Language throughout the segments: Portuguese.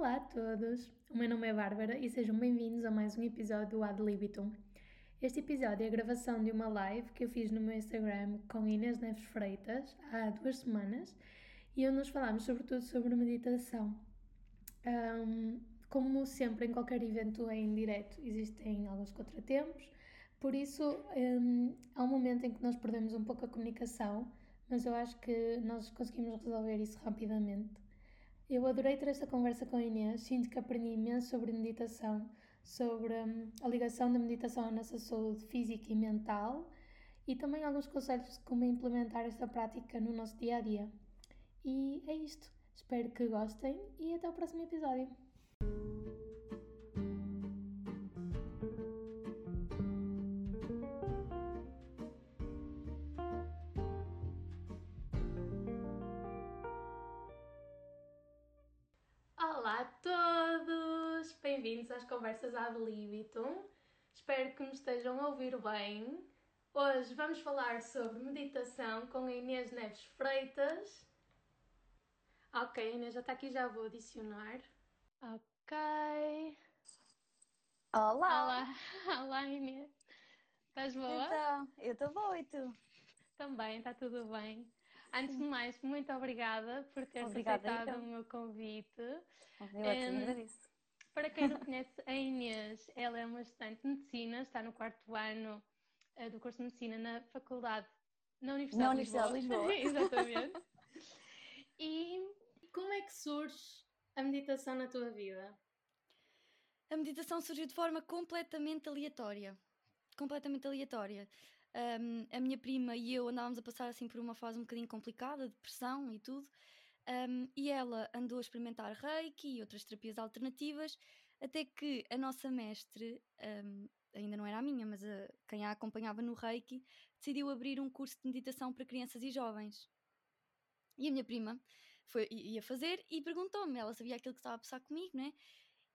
Olá a todos, o meu nome é Bárbara e sejam bem-vindos a mais um episódio do Ad Libitum. Este episódio é a gravação de uma live que eu fiz no meu Instagram com Inês Neves Freitas há duas semanas e onde nos falámos sobretudo sobre meditação. Um, como sempre em qualquer evento em direto existem alguns contratempos, por isso um, há um momento em que nós perdemos um pouco a comunicação, mas eu acho que nós conseguimos resolver isso rapidamente. Eu adorei ter esta conversa com a Inês, sinto que aprendi imenso sobre meditação, sobre um, a ligação da meditação à nossa saúde física e mental e também alguns conselhos de como implementar esta prática no nosso dia a dia. E é isto. Espero que gostem e até o próximo episódio. Olá a todos! Bem-vindos às conversas ad libitum. Espero que me estejam a ouvir bem. Hoje vamos falar sobre meditação com a Inês Neves Freitas. Ok, Inês já está aqui, já vou adicionar. Ok. Olá! Olá, Olá Inês. Estás boa? Então, eu estou boa e tu? Também, está tudo bem. Antes de mais, muito obrigada por teres Obrigada, aceitado então. o meu convite. Eu é que Hum, agradeço. Para quem não conhece a Inês, ela é uma estudante de medicina, está no quarto ano eh, do curso de medicina na faculdade, na Universidade, Na Universidade de Lisboa. Exatamente. E como é que surge a meditação na tua vida? A meditação surgiu de forma completamente aleatória. Completamente aleatória. Um, a minha prima e eu andávamos a passar assim por uma fase um bocadinho complicada, de depressão e tudo. Um, e ela andou a experimentar reiki e outras terapias alternativas, até que a nossa mestre, um, ainda não era a minha, mas a, quem a acompanhava no reiki, decidiu abrir um curso de meditação para crianças e jovens. E a minha prima foi, ia fazer e perguntou-me, ela sabia aquilo que estava a passar comigo, né?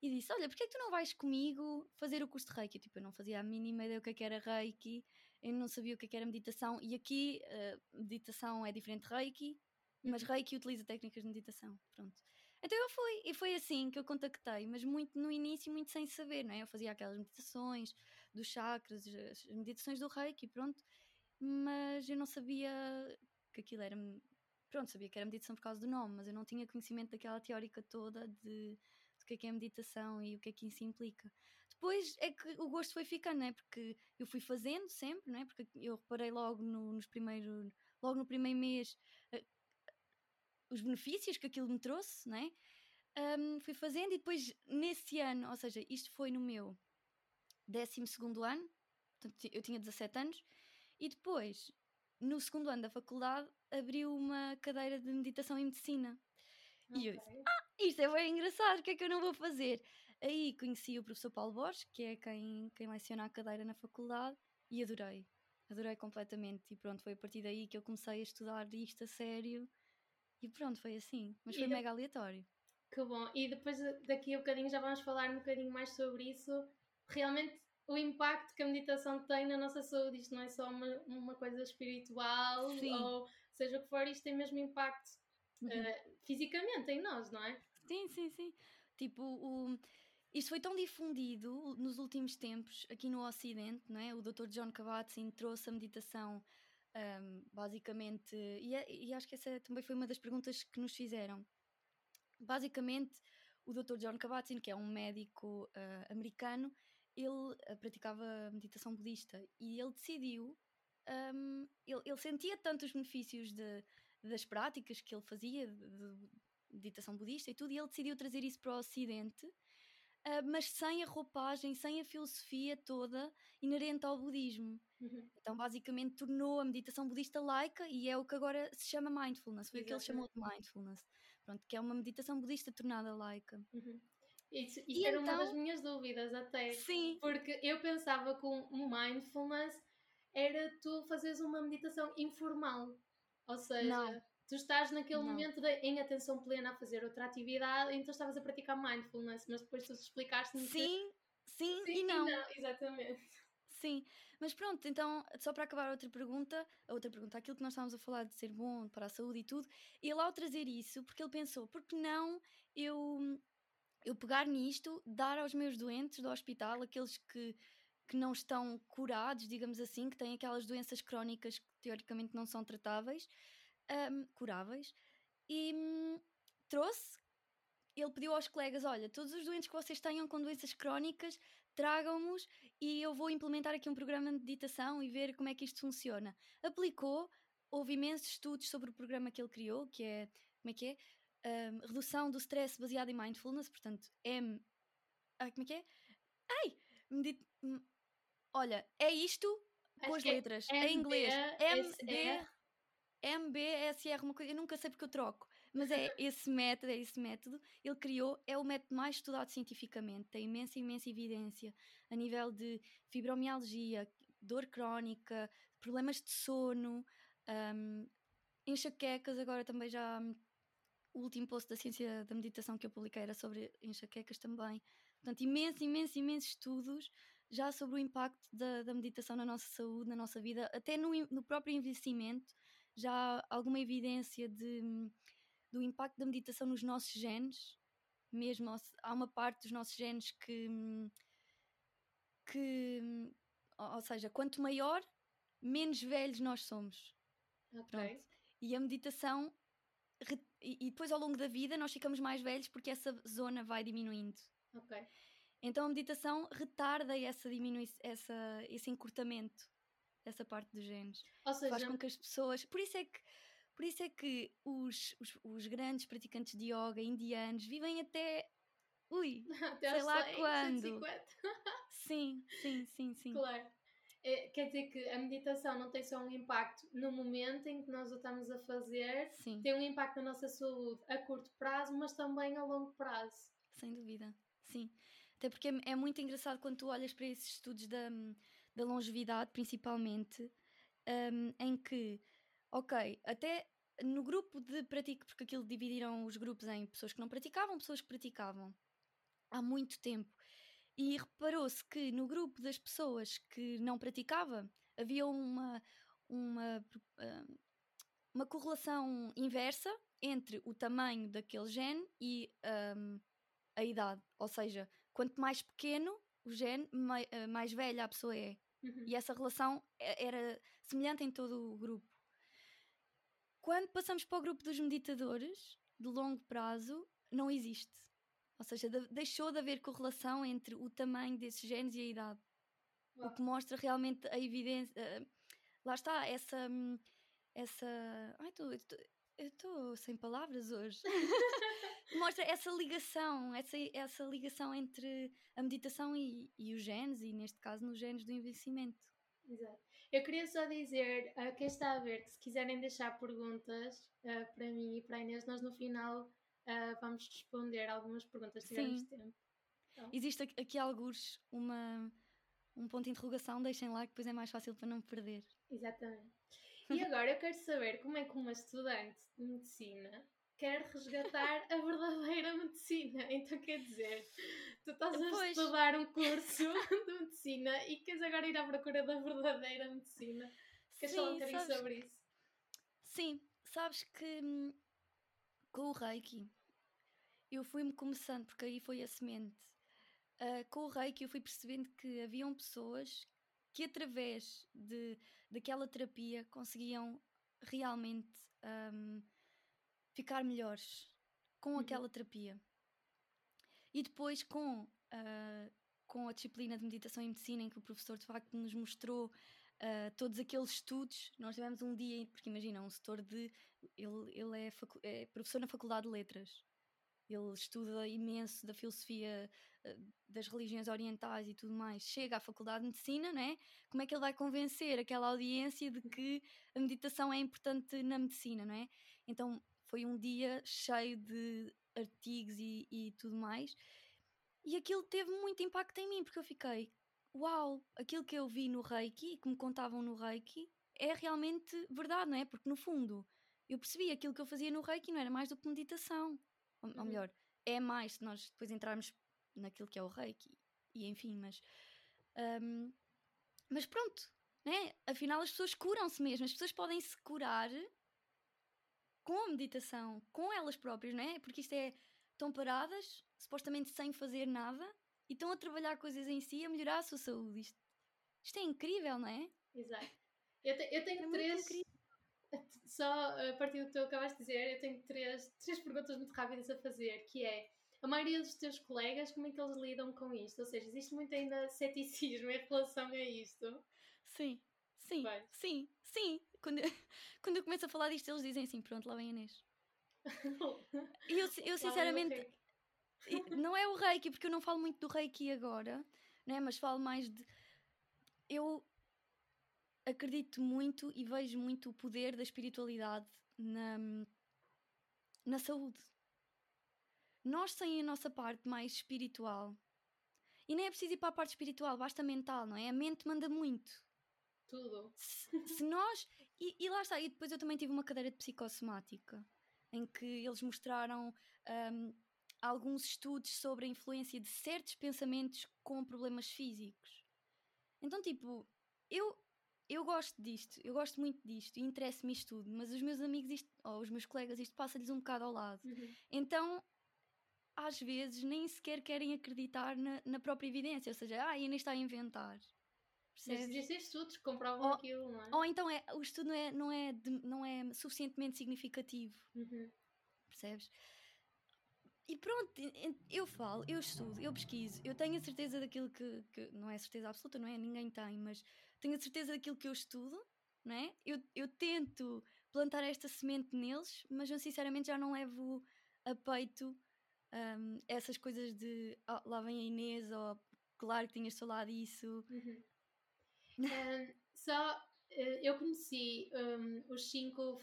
E disse: Olha, porquê é que tu não vais comigo fazer o curso de Reiki? Tipo, eu não fazia a mínima ideia o que é que era Reiki, eu não sabia o que é era meditação. E aqui, eh, meditação é diferente de Reiki, mas Reiki utiliza técnicas de meditação. Pronto. Então eu fui, e foi assim que eu contactei, mas muito no início, muito sem saber, não é? Eu fazia aquelas meditações dos chakras, as meditações do Reiki, pronto, mas eu não sabia que aquilo era. Pronto, sabia que era meditação por causa do nome, mas eu não tinha conhecimento daquela teórica toda de do que é que é meditação e o que é que isso implica. Depois é que o gosto foi ficando, não é? Porque eu fui fazendo sempre, não é? Porque eu reparei logo no, nos primeiros, logo no primeiro mês eh, os benefícios que aquilo me trouxe, não é? Ahm, fui fazendo e depois nesse ano, ou seja, isto foi no meu 12 ano, portanto, eu tinha 17 anos, e depois, no segundo ano da faculdade, abriu uma cadeira de meditação e medicina. E eu disse. Isto é bem engraçado, o que é que eu não vou fazer? Aí conheci o professor Paulo Borges, que é quem, quem leciona a cadeira na faculdade, e adorei. Adorei completamente. E pronto, foi a partir daí que eu comecei a estudar isto a sério. E pronto, foi assim. Mas E foi de- mega aleatório. Que bom. E depois daqui a bocadinho já vamos falar um bocadinho mais sobre isso. Realmente o impacto que a meditação tem na nossa saúde. Isto não é só uma, uma coisa espiritual Sim. ou seja o que for, isto tem mesmo impacto Uhum. eh, fisicamente em nós, não é? Sim, sim, sim. Tipo, o... isto foi tão difundido nos últimos tempos aqui no Ocidente, não é? O Dr. John Kabat-Zinn trouxe a meditação ahm, basicamente, e, é- e acho que essa também foi uma das perguntas que nos fizeram. Basicamente, o Dr. John Kabat-Zinn, que é um médico ah, americano, ele ah, praticava meditação budista e ele decidiu, ahm, ele, ele sentia tanto os benefícios de, das práticas que ele fazia, de, meditação budista e tudo, e ele decidiu trazer isso para o Ocidente, ah, mas sem a roupagem, sem a filosofia toda inerente ao budismo. Uhum. Então, basicamente, tornou a meditação budista laica e é o que agora se chama mindfulness. Foi o que ele chamou de mindfulness. Pronto, que é uma meditação budista tornada laica. Uhum. Isso, isso E era uma então- das minhas dúvidas até. Sim, Porque eu pensava que um mindfulness era tu fazeres uma meditação informal. Ou seja, Não. tu estás naquele Não. momento de- em atenção plena a fazer outra atividade, então estavas a praticar mindfulness, mas depois tu explicaste-me que sim, sim, sim e não. Exatamente. Sim, mas pronto, então, só para acabar outra pergunta, a outra pergunta, aquilo que nós estávamos a falar de ser bom para a saúde e tudo, ele ao trazer isso, porque ele pensou, por que não eu eu pegar nisto, dar aos meus doentes do hospital, aqueles que, que não estão curados, digamos assim, que têm aquelas doenças crónicas que teoricamente não são tratáveis, um, curáveis, e hum, trouxe. Ele pediu aos colegas: Olha, todos os doentes que vocês tenham com doenças crónicas, tragam-nos e eu vou implementar aqui um programa de meditação e ver como é que isto funciona. Aplicou, houve imensos estudos sobre o programa que ele criou, que é. Como é que é? Um, redução do stress baseado em mindfulness, portanto, M. Ah, como é que é? Ai! Olha, é isto Acho com as é letras. Em inglês. MBSR. MB. MBSR, uma coisa, eu nunca sei porque eu troco, mas é esse método, é esse método, ele criou, é o método mais estudado cientificamente, tem imensa, imensa evidência a nível de fibromialgia, dor crónica, problemas de sono, um, enxaquecas, agora também já o último post da ciência da meditação que eu publiquei era sobre enxaquecas também. Portanto, imenso, imenso, imensos estudos já sobre o impacto da, da meditação na nossa saúde, na nossa vida, até no, no próprio envelhecimento, já há alguma evidência de, do impacto da meditação nos nossos genes, mesmo há uma parte dos nossos genes que, que ou seja, quanto maior, menos velhos nós somos. Ok. Pronto. E a meditação e depois ao longo da vida nós ficamos mais velhos porque essa zona vai diminuindo. Ok. Então a meditação retarda essa diminui essa, esse encurtamento dessa parte dos genes. Ou seja, Faz com que as pessoas. Por isso é que, por isso é que os, os, os grandes praticantes de yoga indianos vivem até. Ui! até sei lá 100, quando. 150. Sim, sim, sim, sim. Claro. É, quer dizer que a meditação não tem só um impacto no momento em que nós o estamos a fazer, Sim, tem um impacto na nossa saúde a curto prazo, mas também a longo prazo. sem dúvida. Sim. Até porque é, é muito engraçado quando tu olhas para esses estudos da, da longevidade, principalmente, um, em que, ok, até no grupo de pratica, porque aquilo dividiram os grupos em pessoas que não praticavam, pessoas que praticavam há muito tempo. E reparou-se que no grupo das pessoas que não praticava havia uma, uma, hum, uma correlação inversa entre o tamanho daquele gene e um, a idade. Ou seja, quanto mais pequeno o gene, uh, mais velha a pessoa é. Uhum. E essa relação e- era semelhante em todo o grupo. Quando passamos para o grupo dos meditadores, de longo prazo, não existe. Ou seja, de- deixou de haver correlação entre o tamanho desses genes e a idade. O Uau. que mostra realmente a evidência. eh, lá está, essa. hum, essa ai, eu tô- eu estou sem palavras hoje. mostra essa ligação, essa, essa ligação entre a meditação e, e os genes, e neste caso nos genes do envelhecimento. Exato. Eu queria só dizer a quem está a ver que se quiserem deixar perguntas ah, para mim e para a Inês, nós no final ah, vamos responder algumas perguntas se tivermos tempo. Existe aqui- aqui alguns uma, um ponto de interrogação, deixem lá que depois é mais fácil para não me perder. Exatamente. E agora eu quero saber como é que uma estudante de medicina quer resgatar a verdadeira medicina. Então quer dizer, tu estás a Pois. estudar um curso de medicina e queres agora ir à procura da verdadeira medicina. Queres falar um Sim, bocadinho sabes- sobre isso? Sim, sabes que hum, com o Reiki eu fui-me começando, porque aí foi a semente. Ah, com o Reiki eu fui percebendo que haviam pessoas que através de, daquela terapia conseguiam realmente hum, ficar melhores com Uhum. aquela terapia. E depois com, ah, com a disciplina de meditação e medicina em que o professor de facto nos mostrou Uh, todos aqueles estudos, nós tivemos um dia, porque imagina, um setor de. Ele, ele é, é professor na Faculdade de Letras, ele estuda imenso da filosofia uh, das religiões orientais e tudo mais. Chega à Faculdade de Medicina, né? Como é que ele vai convencer aquela audiência de que a meditação é importante na medicina, não é? Então foi um dia cheio de artigos e, e tudo mais, e aquilo teve muito impacto em mim, porque eu fiquei, uau, aquilo que eu vi no Reiki que me contavam no Reiki é realmente verdade, não é? Porque no fundo eu percebi aquilo que eu fazia no Reiki não era mais do que meditação. Ou, ou Uhum. melhor, é mais se nós depois entrarmos naquilo que é o Reiki. E enfim, mas. hum, mas pronto, né? Afinal as pessoas curam-se mesmo, as pessoas podem se curar com a meditação, com elas próprias, não é? Porque isto é. Estão paradas, supostamente sem fazer nada, e estão a trabalhar coisas em si a melhorar a sua saúde. Isto, isto é incrível, não é? Exato. Eu, te, eu tenho é três. Só a partir do que tu acabaste de dizer, eu tenho três, três perguntas muito rápidas a fazer, que é a maioria dos teus colegas, como é que eles lidam com isto? Ou seja, existe muito ainda ceticismo em relação a isto? Sim, sim, Bem. sim, sim. Quando eu, quando eu começo a falar disto, eles dizem assim: pronto, lá vem a Inês. e eu, eu sinceramente. não é o reiki, porque eu não falo muito do reiki agora, né? mas falo mais de. Eu acredito muito e vejo muito o poder da espiritualidade na, na saúde. Nós, sem a nossa parte mais espiritual, e nem é preciso ir para a parte espiritual, basta mental, não é? A mente manda muito. Tudo. Se, se nós. E, e, lá está, e depois eu também tive uma cadeira de psicossomática em que eles mostraram um, alguns estudos sobre a influência de certos pensamentos com problemas físicos. Então, tipo, eu, eu gosto disto, eu gosto muito disto e interessa-me isto tudo, mas os meus amigos isto, ou os meus colegas, isto passa-lhes um bocado ao lado. Uhum. Então, às vezes, nem sequer querem acreditar na, na própria evidência, ou seja, ah, ainda está a inventar. Percebes? Mas existem estudos que comprovam ou, aquilo, não é? Ou então é, o estudo não é, não é, de, não é suficientemente significativo. Uhum. Percebes? E pronto, eu falo, eu estudo, eu pesquiso, eu tenho a certeza daquilo que, que, não é certeza absoluta, não é? Ninguém tem, mas tenho a certeza daquilo que eu estudo, não é? Eu, eu tento plantar esta semente neles, mas eu sinceramente já não levo a peito um, essas coisas de oh, lá vem a Inês, ou claro que tinhas falado isso. Uhum. um, só eh, eu conheci um, os cinco,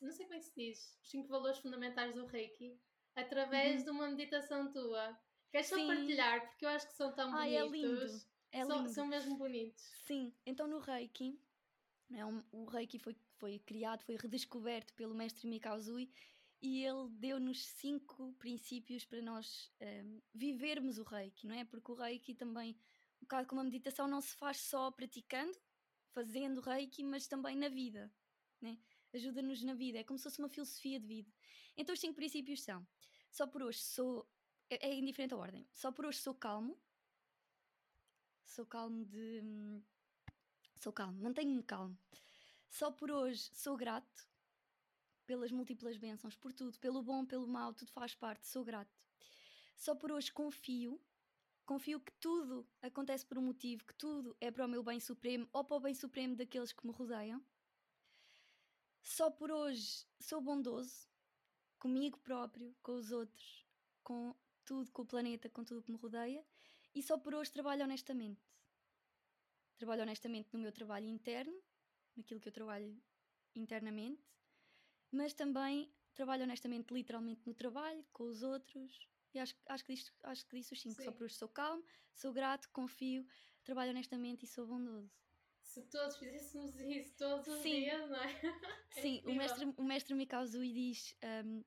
não sei como é que se diz, os cinco valores fundamentais do Reiki através uhum. de uma meditação tua. Queres só partilhar? Porque eu acho que são tão Ai, bonitos. É. É são, são mesmo bonitos. Sim, então no Reiki, né, o Reiki foi, foi criado, foi redescoberto pelo mestre Mikao Zui e ele deu-nos cinco princípios para nós um, ehm, vivermos o Reiki, não é? Porque o Reiki também, um bocado como a meditação, não se faz só praticando, fazendo Reiki, mas também na vida, né? ajuda-nos na vida, é como se fosse uma filosofia de vida. Então os cinco princípios são: só por hoje sou. É, é indiferente a ordem. Só por hoje sou calmo. Sou calmo de. Sou calmo, mantenho-me calmo. Só por hoje sou grato pelas múltiplas bênçãos, por tudo, pelo bom, pelo mau, tudo faz parte, sou grato. Só por hoje confio, confio que tudo acontece por um motivo, que tudo é para o meu bem supremo ou para o bem supremo daqueles que me rodeiam. Só por hoje sou bondoso comigo próprio, com os outros, com tudo, com o planeta, com tudo que me rodeia. E só por hoje trabalho honestamente. Trabalho honestamente no meu trabalho interno, naquilo que eu trabalho internamente, mas também trabalho honestamente, literalmente, no trabalho, com os outros. E acho, acho, que, disse, acho que disse os cinco. Sim. Só por hoje sou calmo, sou grato, confio, trabalho honestamente e sou bondoso se todos fizéssemos isso todos os Sim. dias, não é? é Sim, o mestre, o mestre Mikao Zui diz, um,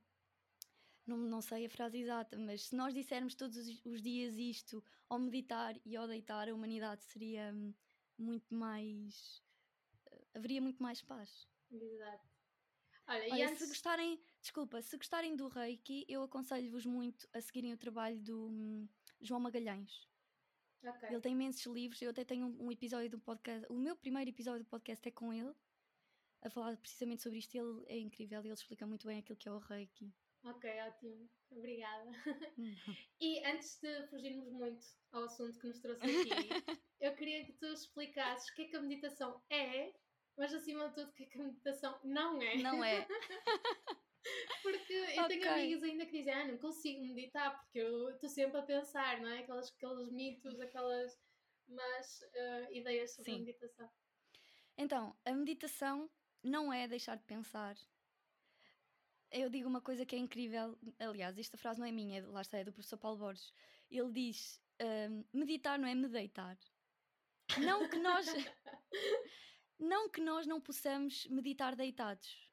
não, não sei a frase exata, mas se nós dissermos todos os dias isto, ao meditar e ao deitar, a humanidade seria hum, muito mais. Uh, haveria muito mais paz. Verdade. Olha, Olha antes... se gostarem, desculpa, se gostarem do Reiki, eu aconselho-vos muito a seguirem o trabalho do um, João Magalhães. Okay. Ele tem imensos livros. Eu até tenho um, um, episódio do podcast. O meu primeiro episódio do podcast é com ele, a falar precisamente sobre isto. Ele é incrível ele explica muito bem aquilo que é o Reiki. Ok, ótimo. Obrigada. Uhum. e antes de fugirmos muito ao assunto que nos trouxe aqui, eu queria que tu explicasses o que é que a meditação é, mas acima de tudo, o que é que a meditação não é. Não é. Porque eu okay. tenho amigos ainda que dizem, ah, não consigo meditar, porque eu estou sempre a pensar, não é? Aquelas, aqueles mitos, aquelas mas uh, ideias sobre Sim. a meditação. Então, a meditação não é deixar de pensar. Eu digo uma coisa que é incrível, aliás, esta frase não é minha, lá está, é do professor Paulo Borges. Ele diz: uh, meditar não é me deitar. Não que nós. não que nós não possamos meditar deitados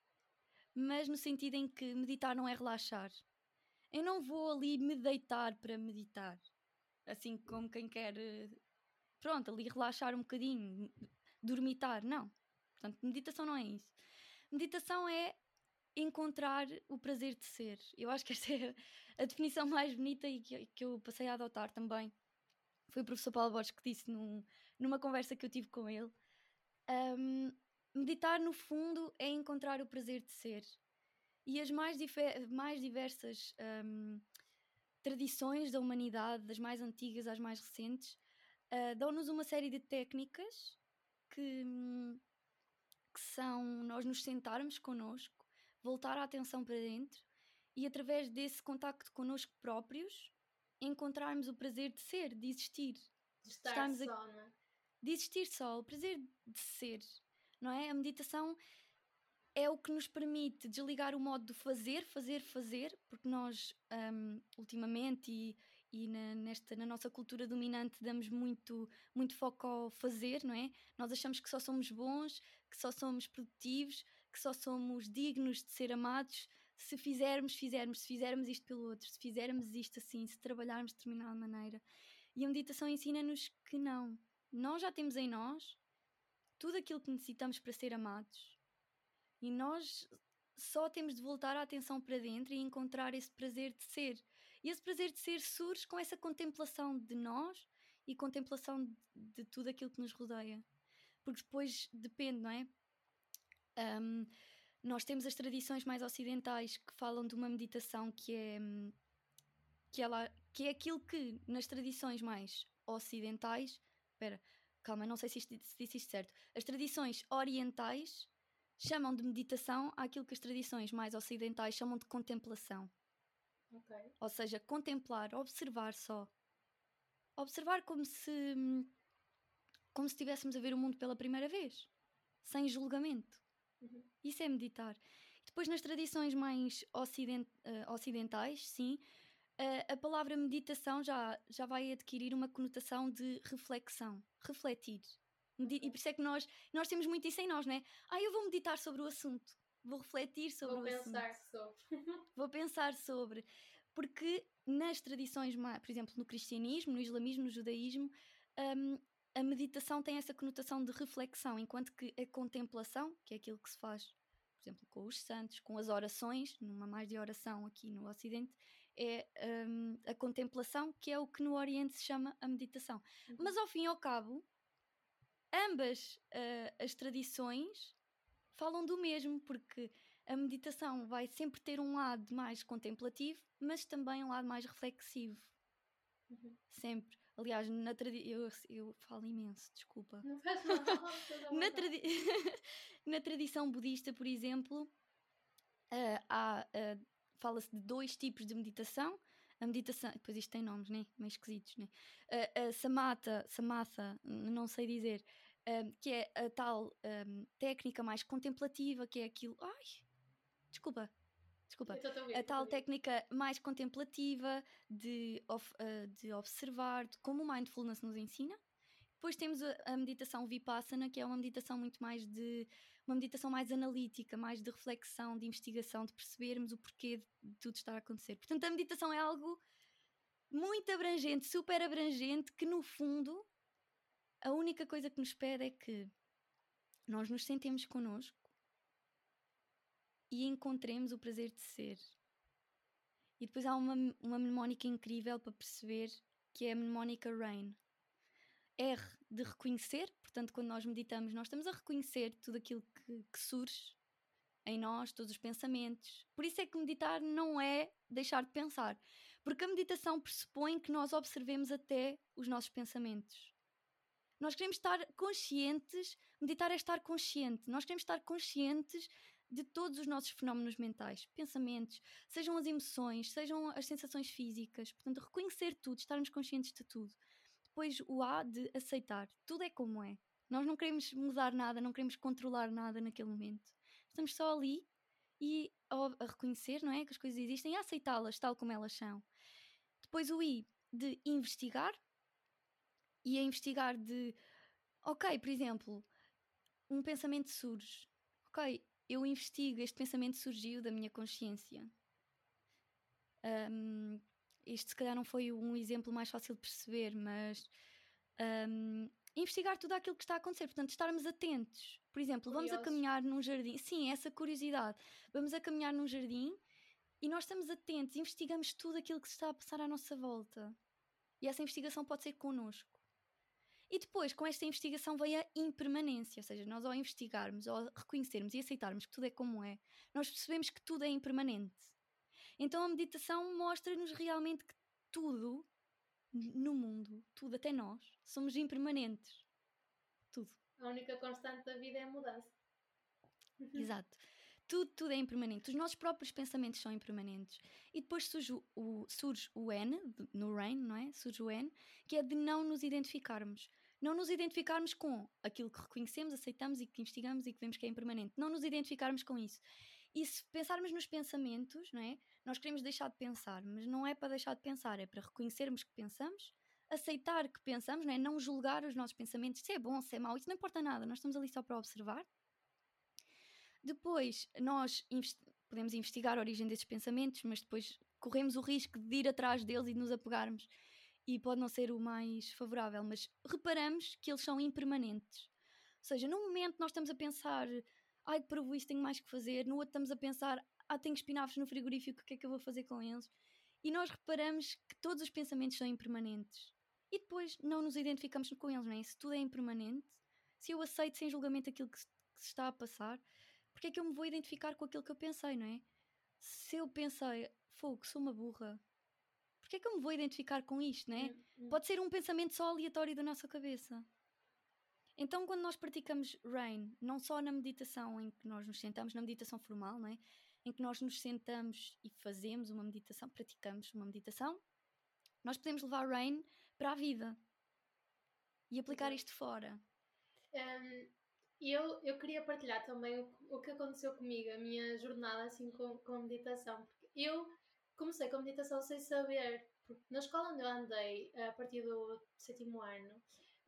mas no sentido em que meditar não é relaxar. Eu não vou ali me deitar para meditar, assim como quem quer, pronto, ali relaxar um bocadinho, dormitar, não. Portanto, meditação não é isso. Meditação é encontrar o prazer de ser. Eu acho que esta é a definição mais bonita e que, que eu passei a adotar também foi o professor Paulo Borges que disse num, numa conversa que eu tive com ele. Um, meditar, no fundo, é encontrar o prazer de ser. E as mais, mais diversas um, tradições da humanidade, das mais antigas às mais recentes, uh, dão-nos uma série de técnicas que, que são nós nos sentarmos connosco, voltar a atenção para dentro e através desse contacto connosco próprios encontrarmos o prazer de ser, de existir. De estar Estarmos só, a... não é? De existir só, o prazer de ser, não é? A meditação é o que nos permite desligar o modo de fazer, fazer, fazer, porque nós um, ultimamente e, e na, nesta, na nossa cultura dominante damos muito, muito foco ao fazer, não é? Nós achamos que só somos bons, que só somos produtivos, que só somos dignos de ser amados se fizermos, fizermos, se fizermos isto pelo outro, se fizermos isto assim, se trabalharmos de determinada maneira. E a meditação ensina-nos que não. Nós já temos em nós tudo aquilo que necessitamos para ser amados. E nós só temos de voltar a atenção para dentro e encontrar esse prazer de ser. E esse prazer de ser surge com essa contemplação de nós e contemplação de, tudo aquilo que nos rodeia. Porque depois depende, não é? Um, nós temos as tradições mais ocidentais que falam de uma meditação que é que ela que é aquilo que nas tradições mais ocidentais, espera, calma, não sei se, isto, se disse isto certo. As tradições orientais chamam de meditação aquilo que as tradições mais ocidentais chamam de contemplação. Okay. Ou seja, contemplar, observar só. Observar como se como se estivéssemos a ver o mundo pela primeira vez, sem julgamento. Uhum. Isso é meditar. Depois, nas tradições mais ocident, uh, ocidentais, sim, uh, a palavra meditação já, já vai adquirir uma conotação de reflexão, refletir. Medi e por isso é que nós, nós temos muito isso em nós, não é? Ah, eu vou meditar sobre o assunto, vou refletir sobre vou o assunto. Vou pensar sobre. vou pensar sobre. Porque nas tradições, por exemplo, no cristianismo, no islamismo, no judaísmo, um, a meditação tem essa conotação de reflexão, enquanto que a contemplação, que é aquilo que se faz, por exemplo, com os santos, com as orações, numa mais de oração aqui no Ocidente, é um, a contemplação, que é o que no Oriente se chama a meditação. Uhum. Mas ao fim e ao cabo, ambas uh, as tradições falam do mesmo, porque a meditação vai sempre ter um lado mais contemplativo, mas também um lado mais reflexivo. Uhum. Sempre. Aliás, na. Eu, eu falo imenso, desculpa. Não faz mal. na, tradi na tradição budista, por exemplo, uh, há. Uh, Fala-se de dois tipos de meditação. A meditação, depois isto tem nomes, né? Meio esquisitos, né? Uh, a samatha, samatha, não sei dizer, que é a tal um, técnica mais contemplativa, que é aquilo. Ai, desculpa, desculpa, a tal técnica mais contemplativa de, uh, de observar, de como o mindfulness nos ensina. Depois temos a, a, meditação vipassana, que é uma meditação muito mais de uma meditação mais analítica, mais de reflexão, de investigação, de percebermos o porquê de tudo estar a acontecer. Portanto, a meditação é algo muito abrangente, super abrangente, que no fundo a única coisa que nos pede é que nós nos sentemos connosco e encontremos o prazer de ser. E depois há uma, uma mnemónica incrível para perceber que é a mnemónica RAIN. R de reconhecer, portanto, quando nós meditamos, nós estamos a reconhecer tudo aquilo que, que surge em nós, todos os pensamentos. Por isso é que meditar não é deixar de pensar, porque a meditação pressupõe que nós observemos até os nossos pensamentos. Nós queremos estar conscientes, meditar é estar consciente, nós queremos estar conscientes de todos os nossos fenómenos mentais, pensamentos, sejam as emoções, sejam as sensações físicas. Portanto, reconhecer tudo, estarmos conscientes de tudo. Depois, o A de aceitar. Tudo é como é. Nós não queremos mudar nada, não queremos controlar nada naquele momento. Estamos só ali e a, reconhecer, não é? Que as coisas existem e a aceitá-las tal como elas são. Depois, o I de investigar. E a investigar de, ok, por exemplo, um pensamento surge. Ok, eu investigo, este pensamento surgiu da minha consciência. Um, este se calhar não foi um exemplo mais fácil de perceber, mas um, investigar tudo aquilo que está a acontecer, portanto, estarmos atentos. Por exemplo, Curioso. vamos a caminhar num jardim, sim, essa curiosidade. Vamos a caminhar num jardim e nós estamos atentos, investigamos tudo aquilo que se está a passar à nossa volta. E essa investigação pode ser connosco. E depois, com esta investigação, vem a impermanência, ou seja, nós ao investigarmos, ao reconhecermos e aceitarmos que tudo é como é, nós percebemos que tudo é impermanente. Então a meditação mostra-nos realmente que tudo no mundo, tudo, até nós, somos impermanentes. Tudo. A única constante da vida é a mudança. Exato. Tudo, tudo é impermanente. Os nossos próprios pensamentos são impermanentes. E depois surge o, surge o N, no RAIN, não é? Surge o N, que é de não nos identificarmos. Não nos identificarmos com aquilo que reconhecemos, aceitamos e que investigamos e que vemos que é impermanente. Não nos identificarmos com isso. E se pensarmos nos pensamentos, não é? Nós queremos deixar de pensar, mas não é para deixar de pensar, é para reconhecermos que pensamos, aceitar que pensamos, não é? Não julgar os nossos pensamentos, se é bom, se é mau, isso não importa nada, nós estamos ali só para observar. Depois, nós podemos investigar a origem desses pensamentos, mas depois corremos o risco de ir atrás deles e de nos apegarmos. E pode não ser o mais favorável, mas reparamos que eles são impermanentes. Ou seja, no momento nós estamos a pensar, ai, provo isso, tenho mais que fazer, no outro estamos a pensar, ah, tenho espinafres no frigorífico, o que é que eu vou fazer com eles? E nós reparamos que todos os pensamentos são impermanentes. E depois não nos identificamos com eles, não é? Se tudo é impermanente, se eu aceito sem julgamento aquilo que se, que se está a passar, porque é que eu me vou identificar com aquilo que eu pensei, não é? Se eu pensei, fogo, sou uma burra, porque é que eu me vou identificar com isto, não é? Hum, hum. Pode ser um pensamento só aleatório da nossa cabeça. Então, quando nós praticamos RAIN, não só na meditação em que nós nos sentamos, na meditação formal, não é? em que nós nos sentamos e fazemos uma meditação, praticamos uma meditação, nós podemos levar RAIN para a vida e aplicar isto fora. Um, eu, eu queria partilhar também o, o que aconteceu comigo, a minha jornada assim com, com meditação, porque eu comecei com a meditação sem saber, na escola onde eu andei, a partir do sétimo ano,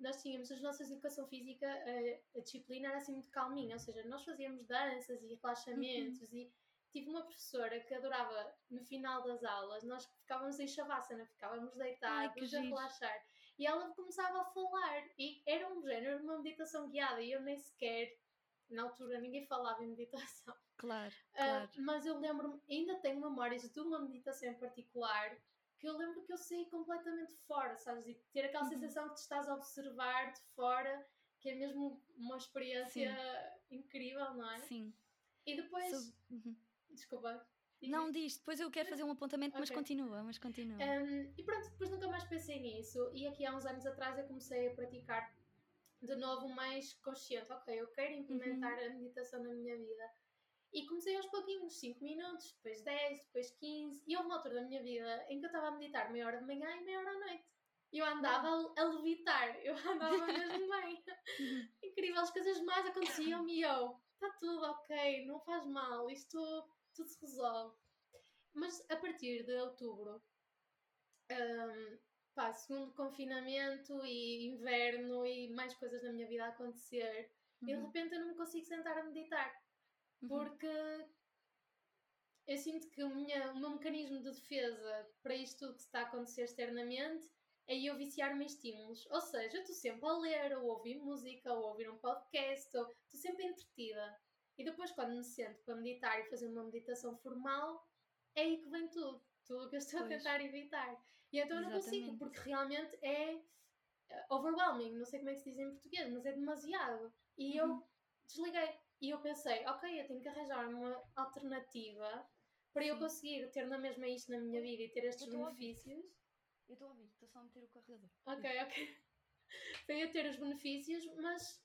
nós tínhamos as nossas educação física, a, a, disciplina era assim muito calminha, ou seja, nós fazíamos danças e relaxamentos uhum. e tive uma professora que adorava, no final das aulas, nós ficávamos em shavasana, ficávamos deitados Ai, a relaxar. E ela começava a falar, e era um género de uma meditação guiada, e eu nem sequer, na altura, ninguém falava em meditação. Claro, uh, claro. Mas eu lembro-me, ainda tenho memórias de uma meditação em particular, que eu lembro que eu saí completamente fora, sabes? E ter aquela uhum. sensação que te estás a observar de fora, que é mesmo uma experiência Sim. incrível, não é? Sim. E depois. Uhum. Desculpa. Não diz, depois eu quero fazer um apontamento, okay. mas continua, mas continua. Um, e pronto, depois nunca mais pensei nisso. E aqui há uns anos atrás eu comecei a praticar de novo mais consciente. Ok, eu quero implementar uhum. a meditação na minha vida. E comecei aos pouquinhos, 5 minutos, depois 10, depois 15. E houve uma altura da minha vida em que eu estava a meditar meia hora de manhã e meia hora à noite. Eu andava a, a levitar, eu andava mesmo bem. Uhum. Incrível, as coisas mais aconteciam-me e eu, está tudo ok, não faz mal, isto tudo se resolve. Mas a partir de outubro, um, pá, segundo confinamento e inverno e mais coisas na minha vida a acontecer, uhum. e de repente eu não me consigo sentar a meditar. Uhum. Porque eu sinto que o, minha, o meu mecanismo de defesa para isto tudo que está a acontecer externamente é eu viciar-me em estímulos. Ou seja, estou sempre a ler, ou ouvir música, ou a ouvir um podcast, ou estou sempre entretida. E depois, quando me sento para meditar e fazer uma meditação formal, é aí que vem tudo. Tudo o que eu estou pois. a tentar evitar. E então eu não consigo, porque realmente é eh, overwhelming. Não sei como é que se diz em português, mas é demasiado. E uhum. eu desliguei. E eu pensei, ok, eu tenho que arranjar uma alternativa para Sim. eu conseguir ter na mesma isto na minha vida e ter estes eu benefícios. Eu estou a ouvir, estou só a meter o carregador. Ok, ok. para eu ter os benefícios, mas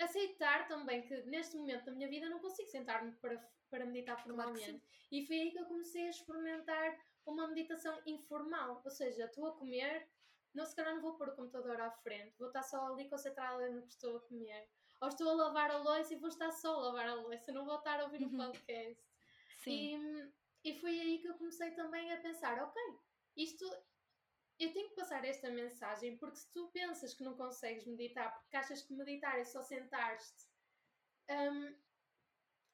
aceitar também que neste momento da minha vida não consigo sentar-me para, para meditar formalmente. Claro e foi aí que eu comecei a experimentar uma meditação informal. Ou seja, estou a comer, não, se calhar não vou pôr o computador à frente, vou estar só ali concentrada no que estou a comer. Ou estou a lavar a louça e vou estar só a lavar a louça, não vou estar a ouvir uhum. um podcast. Sim. E, e foi aí que eu comecei também a pensar: ok, isto eu tenho que passar esta mensagem porque se tu pensas que não consegues meditar porque achas que meditar é só sentar-te, um,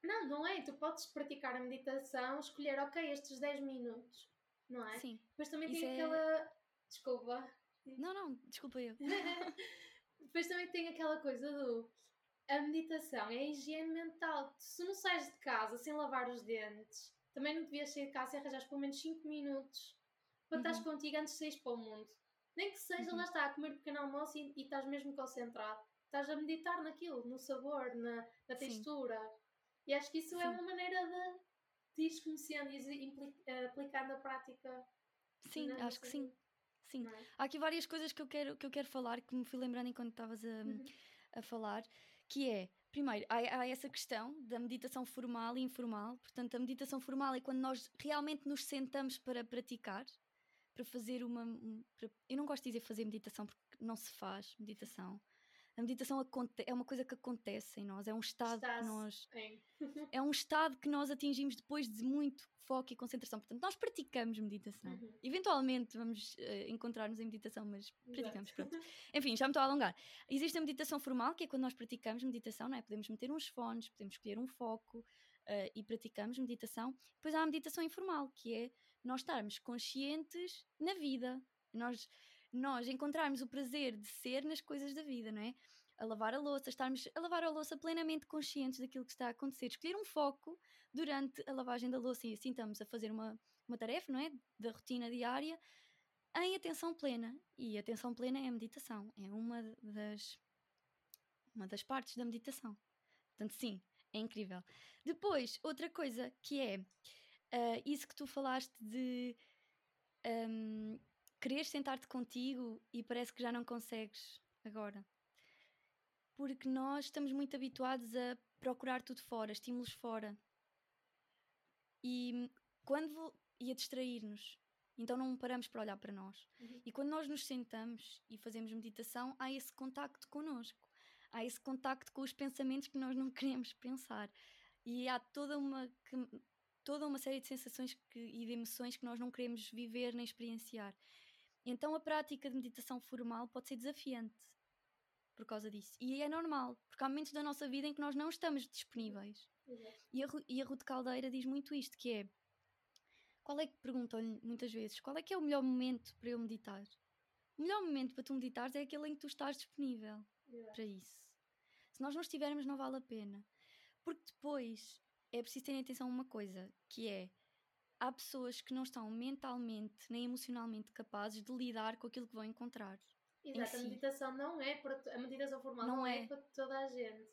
não, não é. Tu podes praticar a meditação, escolher, ok, estes 10 minutos, não é? Sim. Depois também tem é... aquela. Desculpa. Não, não, desculpa eu. Depois também tem aquela coisa do. A meditação é a higiene mental. Se não sais de casa sem lavar os dentes, também não devias sair de casa e arranjar pelo menos 5 minutos para uhum. estás contigo antes de sair para o mundo. Nem que seja, uhum. lá está, a comer um pequeno almoço e, e estás mesmo concentrado. Estás a meditar naquilo, no sabor, na, na textura. E acho que isso é Sim. é uma maneira de, ir conhecendo e eh, aplicando a prática. Sim, acho que sim. Sim. É? Há aqui várias coisas que eu quero, que eu quero falar que me fui lembrando enquanto estavas a, uhum. a falar, que é primeiro, há, há, essa questão da meditação formal e informal. Portanto, a meditação formal é quando nós realmente nos sentamos para praticar, para fazer uma. Para, eu não gosto de dizer fazer meditação porque não se faz meditação. A meditação é uma coisa que acontece em nós, é um estado Estás que nós. é um estado que nós atingimos depois de muito foco e concentração. Portanto, nós praticamos meditação. Uhum. Eventualmente vamos uh, encontrar-nos em meditação, mas praticamos, Exato. pronto. Enfim, já me estou a alongar. Existe a meditação formal, que é quando nós praticamos meditação, não é? Podemos meter uns fones, podemos escolher um foco uh, e praticamos meditação. Depois há a meditação informal, que é nós estarmos conscientes na vida. Nós nós encontrarmos o prazer de ser nas coisas da vida, não é? A lavar a louça, estarmos a lavar a louça plenamente conscientes daquilo que está a acontecer, escolher um foco durante a lavagem da louça e assim estamos a fazer uma, uma tarefa, não é? Da rotina diária em atenção plena. E atenção plena é a meditação, é uma das, uma das partes da meditação. Portanto, sim, é incrível. Depois, outra coisa que é uh, isso que tu falaste de um, queres sentar-te contigo e parece que já não consegues agora. Porque nós estamos muito habituados a procurar tudo fora, estímulos fora. E quando e a distrair-nos. Então não paramos para olhar para nós. Uhum. E quando nós nos sentamos e fazemos meditação, há esse contacto connosco. Há esse contacto com os pensamentos que nós não queremos pensar. E há toda uma, que, toda uma série de sensações que, e de emoções que nós não queremos viver nem experienciar. Então a prática de meditação formal pode ser desafiante por causa disso. E é normal, porque há momentos da nossa vida em que nós não estamos disponíveis. E a, e a Ruth Caldeira diz muito isto, que é qual é que perguntam-lhe muitas vezes, qual é que é o melhor momento para eu meditar? O melhor momento para tu meditares é aquele em que tu estás disponível para isso. Se nós não estivermos, não vale a pena. Porque depois é preciso ter atenção a uma coisa, que é há pessoas que não estão mentalmente nem emocionalmente capazes de lidar com aquilo que vão encontrar. Exato, a meditação não é para a meditação formal não, não é. é. para toda a gente.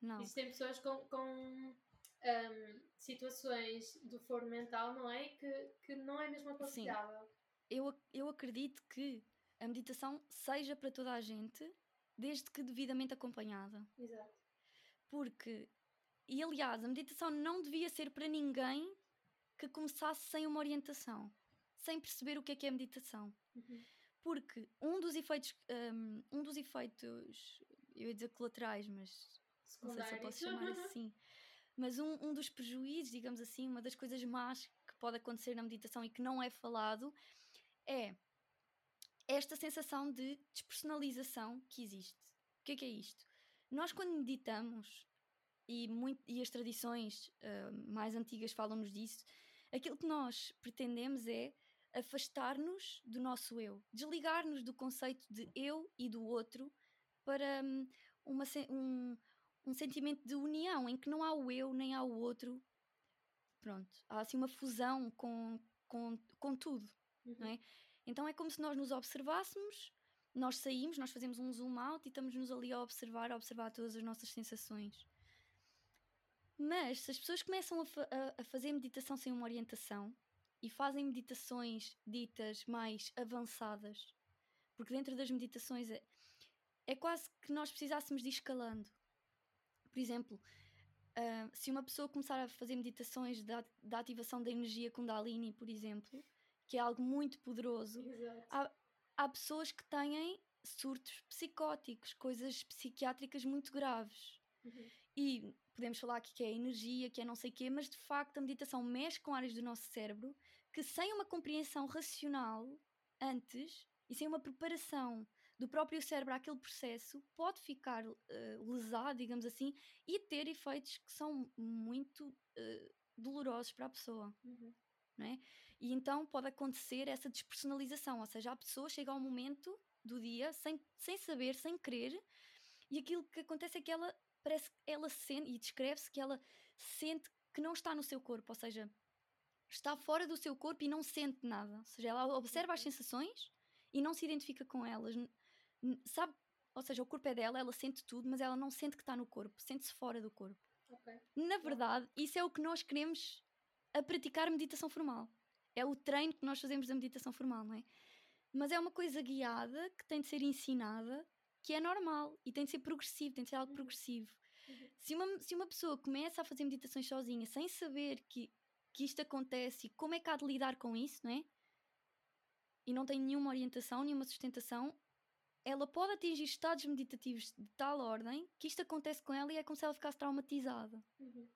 Não. Existem pessoas com, com um, situações do foro mental, não é? Que, que não é mesmo aconselhável. Sim. Eu, eu acredito que a meditação seja para toda a gente, desde que devidamente acompanhada. Exato. Porque, e aliás, a meditação não devia ser para ninguém que começasse sem uma orientação, sem perceber o que é que é meditação. Uhum. Porque um dos efeitos, um, um, dos efeitos, eu ia dizer colaterais, mas não sei se eu posso chamar assim, mas um, um dos prejuízos, digamos assim, uma das coisas más que pode acontecer na meditação e que não é falado é esta sensação de despersonalização que existe. O que é que é isto? Nós, quando meditamos, e, muito, e as tradições uh, mais antigas falam-nos disso, aquilo que nós pretendemos é afastar-nos do nosso eu, desligar-nos do conceito de eu e do outro para hum, uma, um, um sentimento de união em que não há o eu nem há o outro. Pronto, há assim uma fusão com, com, com tudo, uhum. não é? Então é como se nós nos observássemos, nós saímos, nós fazemos um zoom out e estamos-nos ali a observar, a observar todas as nossas sensações. Mas se as pessoas começam a, fa a, fazer meditação sem uma orientação e fazem meditações ditas mais avançadas, porque dentro das meditações é, é quase que nós precisássemos de ir escalando. Por exemplo, uh, se uma pessoa começar a fazer meditações da, da ativação da energia Kundalini, por exemplo, que é algo muito poderoso, há, há pessoas que têm surtos psicóticos, coisas psiquiátricas muito graves. Uhum. E podemos falar aqui que é energia, que é não sei o quê, mas de facto a meditação mexe com áreas do nosso cérebro que sem uma compreensão racional antes e sem uma preparação do próprio cérebro àquele processo pode ficar uh, lesado, digamos assim, e ter efeitos que são muito uh, dolorosos para a pessoa. Uhum. Não é? E então pode acontecer essa despersonalização, ou seja, a pessoa chega ao momento do dia sem, sem saber, sem querer, e aquilo que acontece é que ela parece que ela sente, e descreve-se que ela sente que não está no seu corpo, ou seja, está fora do seu corpo e não sente nada. Ou seja, ela observa as sensações e não se identifica com elas. Sabe? Ou seja, o corpo é dela, ela sente tudo, mas ela não sente que está no corpo, sente-se fora do corpo. Okay. Na verdade, isso é o que nós queremos a praticar meditação formal. É o treino que nós fazemos da meditação formal, não é? Mas é uma coisa guiada que tem de ser ensinada, que é normal e tem de ser progressivo, tem de ser algo uhum. progressivo. Uhum. Se, uma, se uma pessoa começa a fazer meditações sozinha sem saber que, que isto acontece e como é que há de lidar com isso, não é? E não tem nenhuma orientação, nenhuma sustentação, ela pode atingir estados meditativos de tal ordem que isto acontece com ela e é como se ela ficasse traumatizada. Uhum.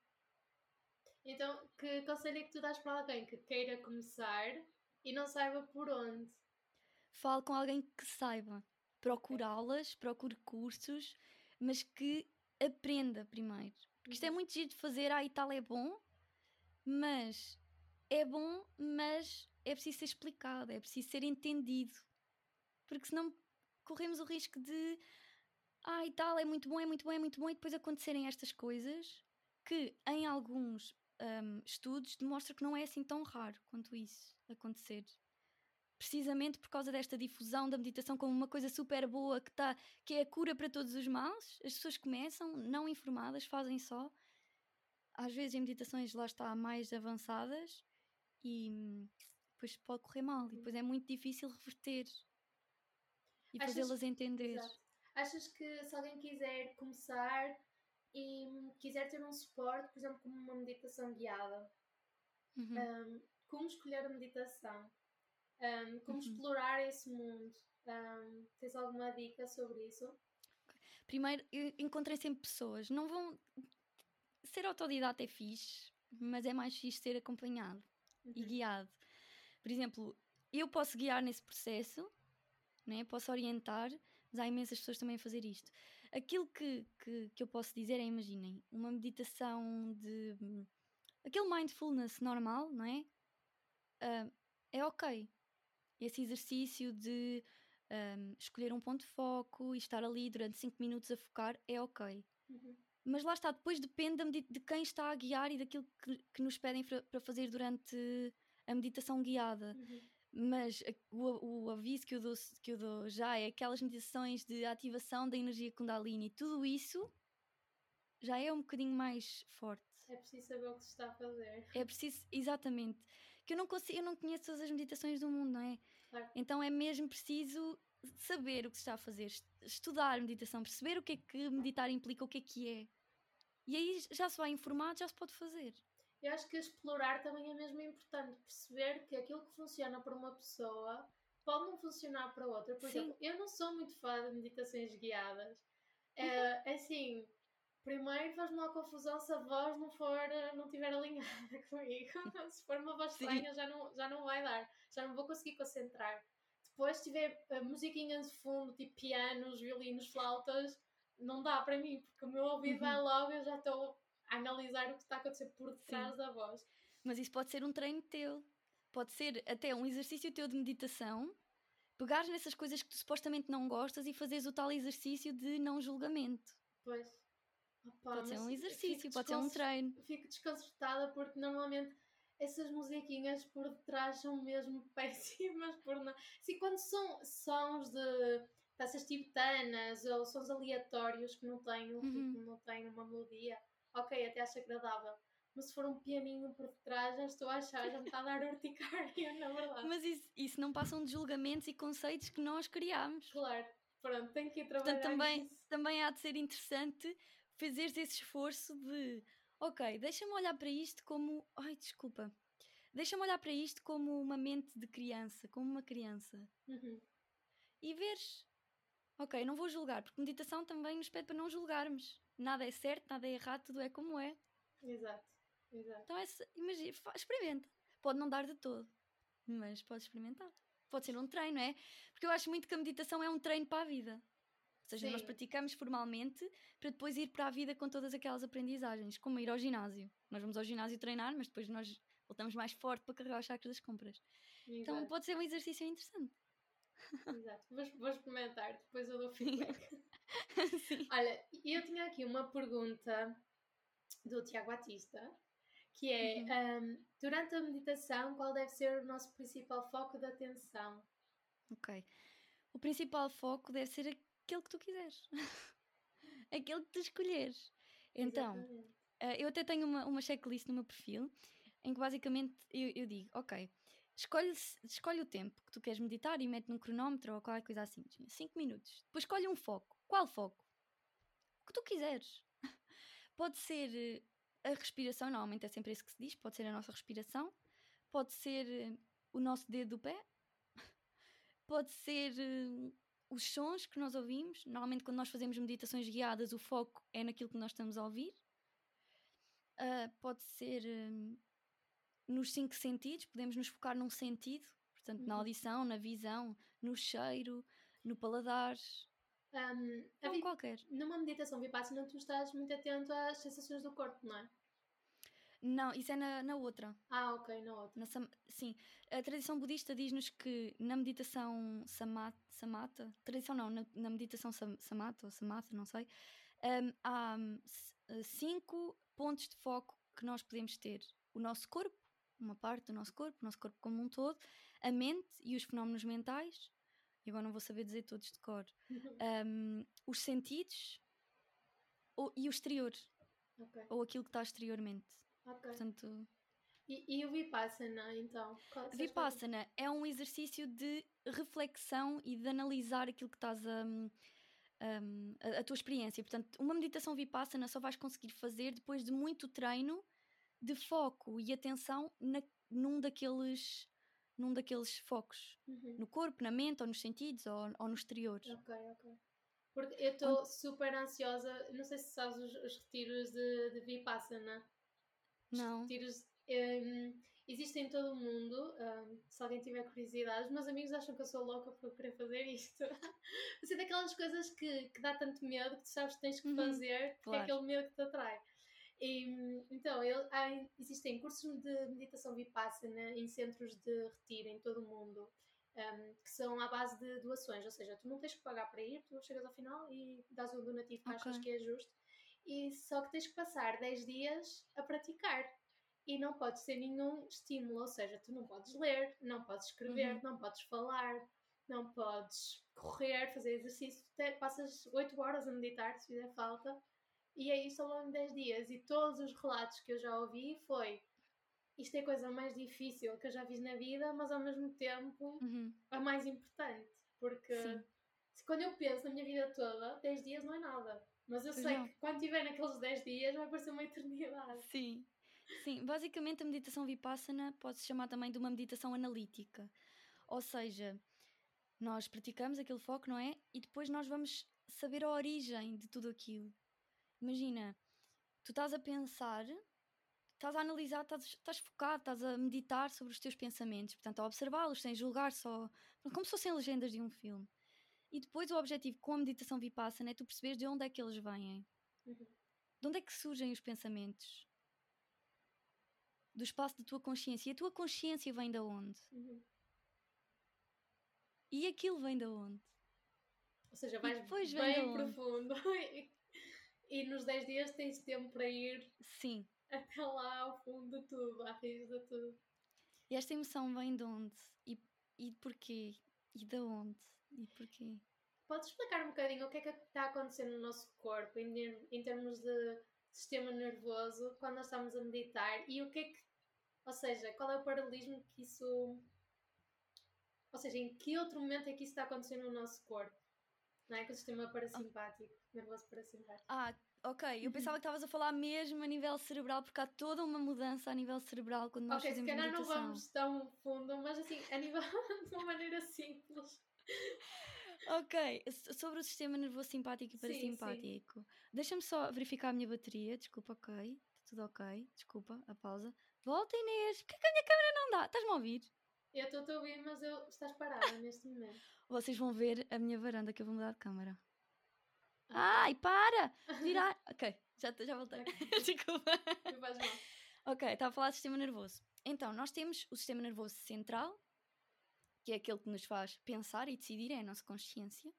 Então, que conselho é que tu dás para alguém que queira começar e não saiba por onde? Fale com alguém que saiba. Procure aulas, procure cursos, mas que aprenda primeiro. Porque isto é uhum. muito giro de fazer, ah, e tal é bom, mas é bom, mas é preciso ser explicado, é preciso ser entendido. Porque senão corremos o risco de, ah, e tal, é muito bom, é muito bom, é muito bom, e depois acontecerem estas coisas que em alguns um, estudos demonstra que não é assim tão raro quanto isso acontecer. Precisamente por causa desta difusão da meditação como uma coisa super boa que, tá, que é a cura para todos os males, as pessoas começam, não informadas, fazem só. Às vezes em meditações lá está mais avançadas e depois pode correr mal e depois é muito difícil reverter e fazê-las entender. Exato. Achas que se alguém quiser começar e quiser ter um suporte, por exemplo, como uma meditação guiada, uhum. um, como escolher a meditação, um, como uhum. explorar esse mundo, um, tens alguma dica sobre isso? Primeiro, encontrei sempre pessoas, não vão. Ser autodidata é fixe, mas é mais fixe ser acompanhado uhum. e guiado. Por exemplo, eu posso guiar nesse processo, né? posso orientar, mas há imensas pessoas também a fazer isto. Aquilo que, que, que eu posso dizer é, imaginem, uma meditação de. aquele mindfulness normal, não é? Uh, é ok. Esse exercício de um, escolher um ponto de foco e estar ali durante 5 minutos a focar é ok. Uhum. Mas lá está, depois depende de quem está a guiar e daquilo que, que nos pedem para fazer durante a meditação guiada. Uhum. Mas o, o aviso que eu, dou, que eu dou já é aquelas meditações de ativação da energia Kundalini, tudo isso já é um bocadinho mais forte. É preciso saber o que se está a fazer. É preciso, exatamente. Que eu não consigo, eu não conheço todas as meditações do mundo, não é? Claro. Então é mesmo preciso saber o que se está a fazer, estudar meditação, perceber o que é que meditar implica, o que é que é. E aí já se vai informado, já se pode fazer. Eu acho que explorar também é mesmo importante, perceber que aquilo que funciona para uma pessoa pode não funcionar para outra. Por Sim. exemplo, eu não sou muito fã de meditações guiadas. É assim, primeiro faz-me uma confusão se a voz não for, não estiver alinhada comigo. se for uma voz estranha já não, já não vai dar, já não vou conseguir concentrar. Depois se tiver uh, musiquinhas de fundo, tipo pianos, violinos, flautas, não dá para mim, porque o meu ouvido uhum. vai logo, eu já estou analisar o que está a acontecer por detrás Sim. da voz. Mas isso pode ser um treino teu, pode ser até um exercício teu de meditação, pegares nessas coisas que tu supostamente não gostas e fazeres o tal exercício de não julgamento. Pois. Opa, pode ser um exercício, pode ser um treino. Fico desconcertada porque normalmente essas musiquinhas por detrás são mesmo péssimas por não. Assim, quando são sons de peças tibetanas ou sons aleatórios que não têm um uhum. ritmo, não têm uma melodia, ok, até acho agradável. Mas se for um pianinho por detrás, já estou a achar, já me está a dar urticária, na verdade. Mas isso, isso não passam de julgamentos e conceitos que nós criámos. Claro, pronto, tenho que ir trabalhar Portanto, também, também há de ser interessante fazeres esse esforço de, ok, deixa-me olhar para isto como, ai, desculpa, deixa-me olhar para isto como uma mente de criança, como uma criança. Uhum. E veres, ok, não vou julgar, porque meditação também nos pede para não julgarmos nada é certo, nada é errado, tudo é como é. Exato, exato. Então, é, imagina, experimenta. Pode não dar de todo, mas pode experimentar. Pode ser um treino, é? Porque eu acho muito que a meditação é um treino para a vida. Ou seja, Sim. nós praticamos formalmente para depois ir para a vida com todas aquelas aprendizagens, como ir ao ginásio. Nós vamos ao ginásio treinar, mas depois nós voltamos mais forte para carregar os chakras das compras. Então, Exato. Então pode ser um exercício interessante. Exato, vou, vou experimentar, depois eu dou feedback. Olha, eu tinha aqui uma pergunta do Tiago Batista que é uhum. um, durante a meditação, qual deve ser o nosso principal foco de atenção? Ok. O principal foco deve ser aquele que tu quiseres. aquele que tu escolheres. Então, uh, eu até tenho uma, uma checklist no meu perfil em que basicamente eu, eu digo, ok, escolhe, escolhe o tempo que tu queres meditar e mete num cronómetro ou qualquer coisa assim, 5 minutos. Depois escolhe um foco. Qual foco? O que tu quiseres. Pode ser eh, a respiração, normalmente é sempre isso que se diz, pode ser a nossa respiração, pode ser eh, o nosso dedo do pé, pode ser os sons que nós ouvimos. Normalmente, quando nós fazemos meditações guiadas, o foco é naquilo que nós estamos a ouvir. Uh, pode ser uh, nos cinco sentidos, podemos nos focar num sentido, portanto, na uhum. audição, na visão, no cheiro, no paladar. Um, ou qualquer. Numa meditação vipassana, tu estás muito atento às sensações do corpo, não é? Não, isso é na, na outra. Ah, ok, na outra. Na sam, sim, a tradição budista diz-nos que na meditação samat, samata, tradição não, na, na meditação sam, samata ou samatha, não sei, um, há um, cinco pontos de foco que nós podemos ter. O nosso corpo, uma parte do nosso corpo, o nosso corpo como um todo, a mente e os fenómenos mentais, e agora não vou saber dizer todos de cor, uhum. um, os sentidos ou, e o exterior, okay. ou aquilo que está exteriormente. Ok. Portanto, e, e o Vipassana, então? Vipassana é um exercício de reflexão e de analisar aquilo que estás a, a, a, tua experiência. Portanto, uma meditação Vipassana só vais conseguir fazer depois de muito treino de foco e atenção na, num daqueles num daqueles focos uhum. no corpo, na mente, ou nos sentidos, ou, ou no exterior. Ok, ok. Porque eu estou super ansiosa, não sei se sabes os, os retiros de, de Vipassana. Não. Retiros um, existem em todo o mundo. Um, se alguém tiver curiosidade, os meus amigos acham que eu sou louca por querer fazer isto. Mas é daquelas coisas que, que dá tanto medo que tu sabes que tens que uhum, fazer, porque claro. é aquele medo que te atrai. E, então, ele, há, existem cursos de meditação vipassana em centros de retiro em todo o mundo. Um, que são à base de doações, ou seja, tu não tens que pagar para ir, tu chegas ao final e dás um donativo que okay. achas que é justo, e só que tens que passar 10 dias a praticar e não pode ser nenhum estímulo, ou seja, tu não podes ler, não podes escrever, uhum. não podes falar, não podes correr, fazer exercício, te, passas 8 horas a meditar se fizer falta, e é isso ao longo de 10 dias. E todos os relatos que eu já ouvi foi isto é a coisa mais difícil que eu já fiz na vida, mas ao mesmo tempo uhum. a mais importante, porque se, quando eu penso na minha vida toda, 10 dias não é nada. Mas eu pois sei não. que quando tiver naqueles 10 dias vai parecer uma eternidade. Sim, Sim, basicamente a meditação vipassana pode-se chamar também de uma meditação analítica. Ou seja, nós praticamos aquele foco, não é? E depois nós vamos saber a origem de tudo aquilo. Imagina, tu estás a pensar, estás a analisar, estás, estás focado, estás a meditar sobre os teus pensamentos, portanto, a observá-los sem julgar só, como se fossem legendas de um filme. E depois o objetivo com a meditação vipassana é tu perceberes de onde é que eles vêm. Uhum. De onde é que surgem os pensamentos? do espaço da tua consciência. E a tua consciência vem de onde? Uhum. E aquilo vem de onde? Ou seja, vais bem profundo e nos 10 dias tens tempo para ir Sim. até lá ao fundo de tudo, à raiz de tudo. E esta emoção vem de onde? E, e porquê? E de onde? E porquê? Podes explicar um bocadinho o que é que está acontecendo no nosso corpo em, em termos de sistema nervoso quando nós estamos a meditar e o que é que, ou seja, qual é o paralelismo que isso, ou seja, em que outro momento é que isso está acontecendo no nosso corpo? Não é? Com o sistema parasimpático, nervoso parasimpático. Ah, ok. Eu uhum. pensava que estavas a falar mesmo a nível cerebral, porque há toda uma mudança a nível cerebral quando nós okay, fazemos meditação. Ok, se calhar não vamos tão fundo, mas assim, a nível de uma maneira simples. Ok, sobre o sistema nervoso simpático e parasimpático. Deixa-me só verificar a minha bateria. Desculpa, ok. Está tudo ok. Desculpa, a pausa. Volta, Inês. Porquê que a minha câmera não dá? Estás-me a ouvir? Eu estou a ouvir, mas eu... estás parada neste momento. Vocês vão ver a minha varanda que eu vou mudar de câmera. Ah. Ai, para! Virar. ok, já, já voltei. Okay. Desculpa. Ok, estava a falar do sistema nervoso. Então, nós temos o sistema nervoso central, que é aquele que nos faz pensar e decidir, é a nossa consciência.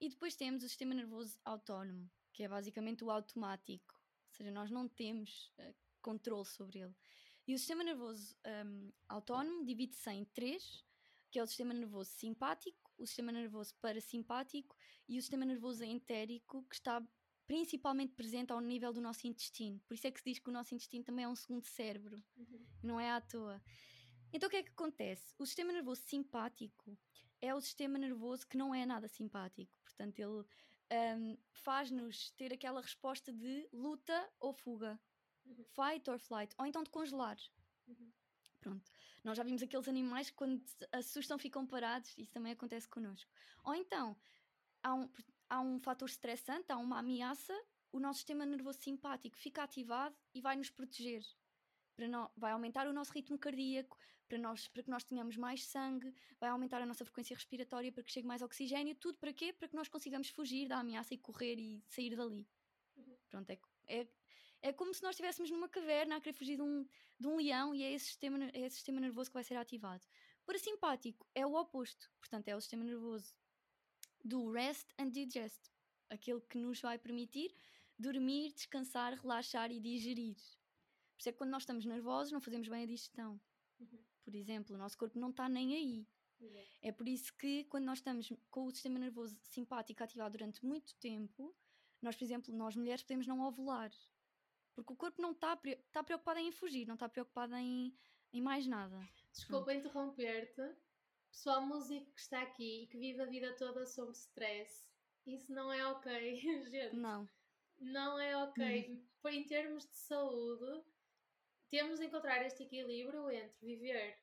E depois temos o sistema nervoso autónomo, que é basicamente o automático. Ou seja, nós não temos uh, controle sobre ele. E o sistema nervoso um, autónomo divide-se em três, que é o sistema nervoso simpático, o sistema nervoso parasimpático e o sistema nervoso entérico, que está principalmente presente ao nível do nosso intestino. Por isso é que se diz que o nosso intestino também é um segundo cérebro, uhum. não é à toa. Então o que é que acontece? O sistema nervoso simpático é o sistema nervoso que não é nada simpático. Portanto, ele um, faz-nos ter aquela resposta de luta ou fuga, uhum. fight or flight, ou então de congelar. Uhum. Pronto. Nós já vimos aqueles animais que quando assustam ficam parados, isso também acontece connosco. Ou então, há um, há um fator estressante, há uma ameaça, o nosso sistema nervoso simpático fica ativado e vai nos proteger. Para vai aumentar o nosso ritmo cardíaco, para, nós, para que nós tenhamos mais sangue, vai aumentar a nossa frequência respiratória para que chegue mais oxigênio, tudo para quê? Para que nós consigamos fugir da ameaça e correr e sair dali. Pronto, é, é, é como se nós estivéssemos numa caverna a querer fugir de um, de um leão e é esse, sistema, é esse sistema nervoso que vai ser ativado. Parasimpático é o oposto, portanto, é o sistema nervoso do rest and digest, aquele que nos vai permitir dormir, descansar, relaxar e digerir. Por isso é que quando nós estamos nervosos não fazemos bem a digestão. Por exemplo, o nosso corpo não está nem aí. Uhum. É por isso que quando nós estamos com o sistema nervoso simpático ativado durante muito tempo, nós, por exemplo, nós mulheres podemos não ovular. Porque o corpo não está, está preocupado em fugir, não está preocupado em, em mais nada. Desculpa interromper-te. Pessoal músico que está aqui e que vive a vida toda sob stress, isso não é ok, gente. Não. Não é ok. Hum. Em termos de saúde, temos de encontrar este equilíbrio entre viver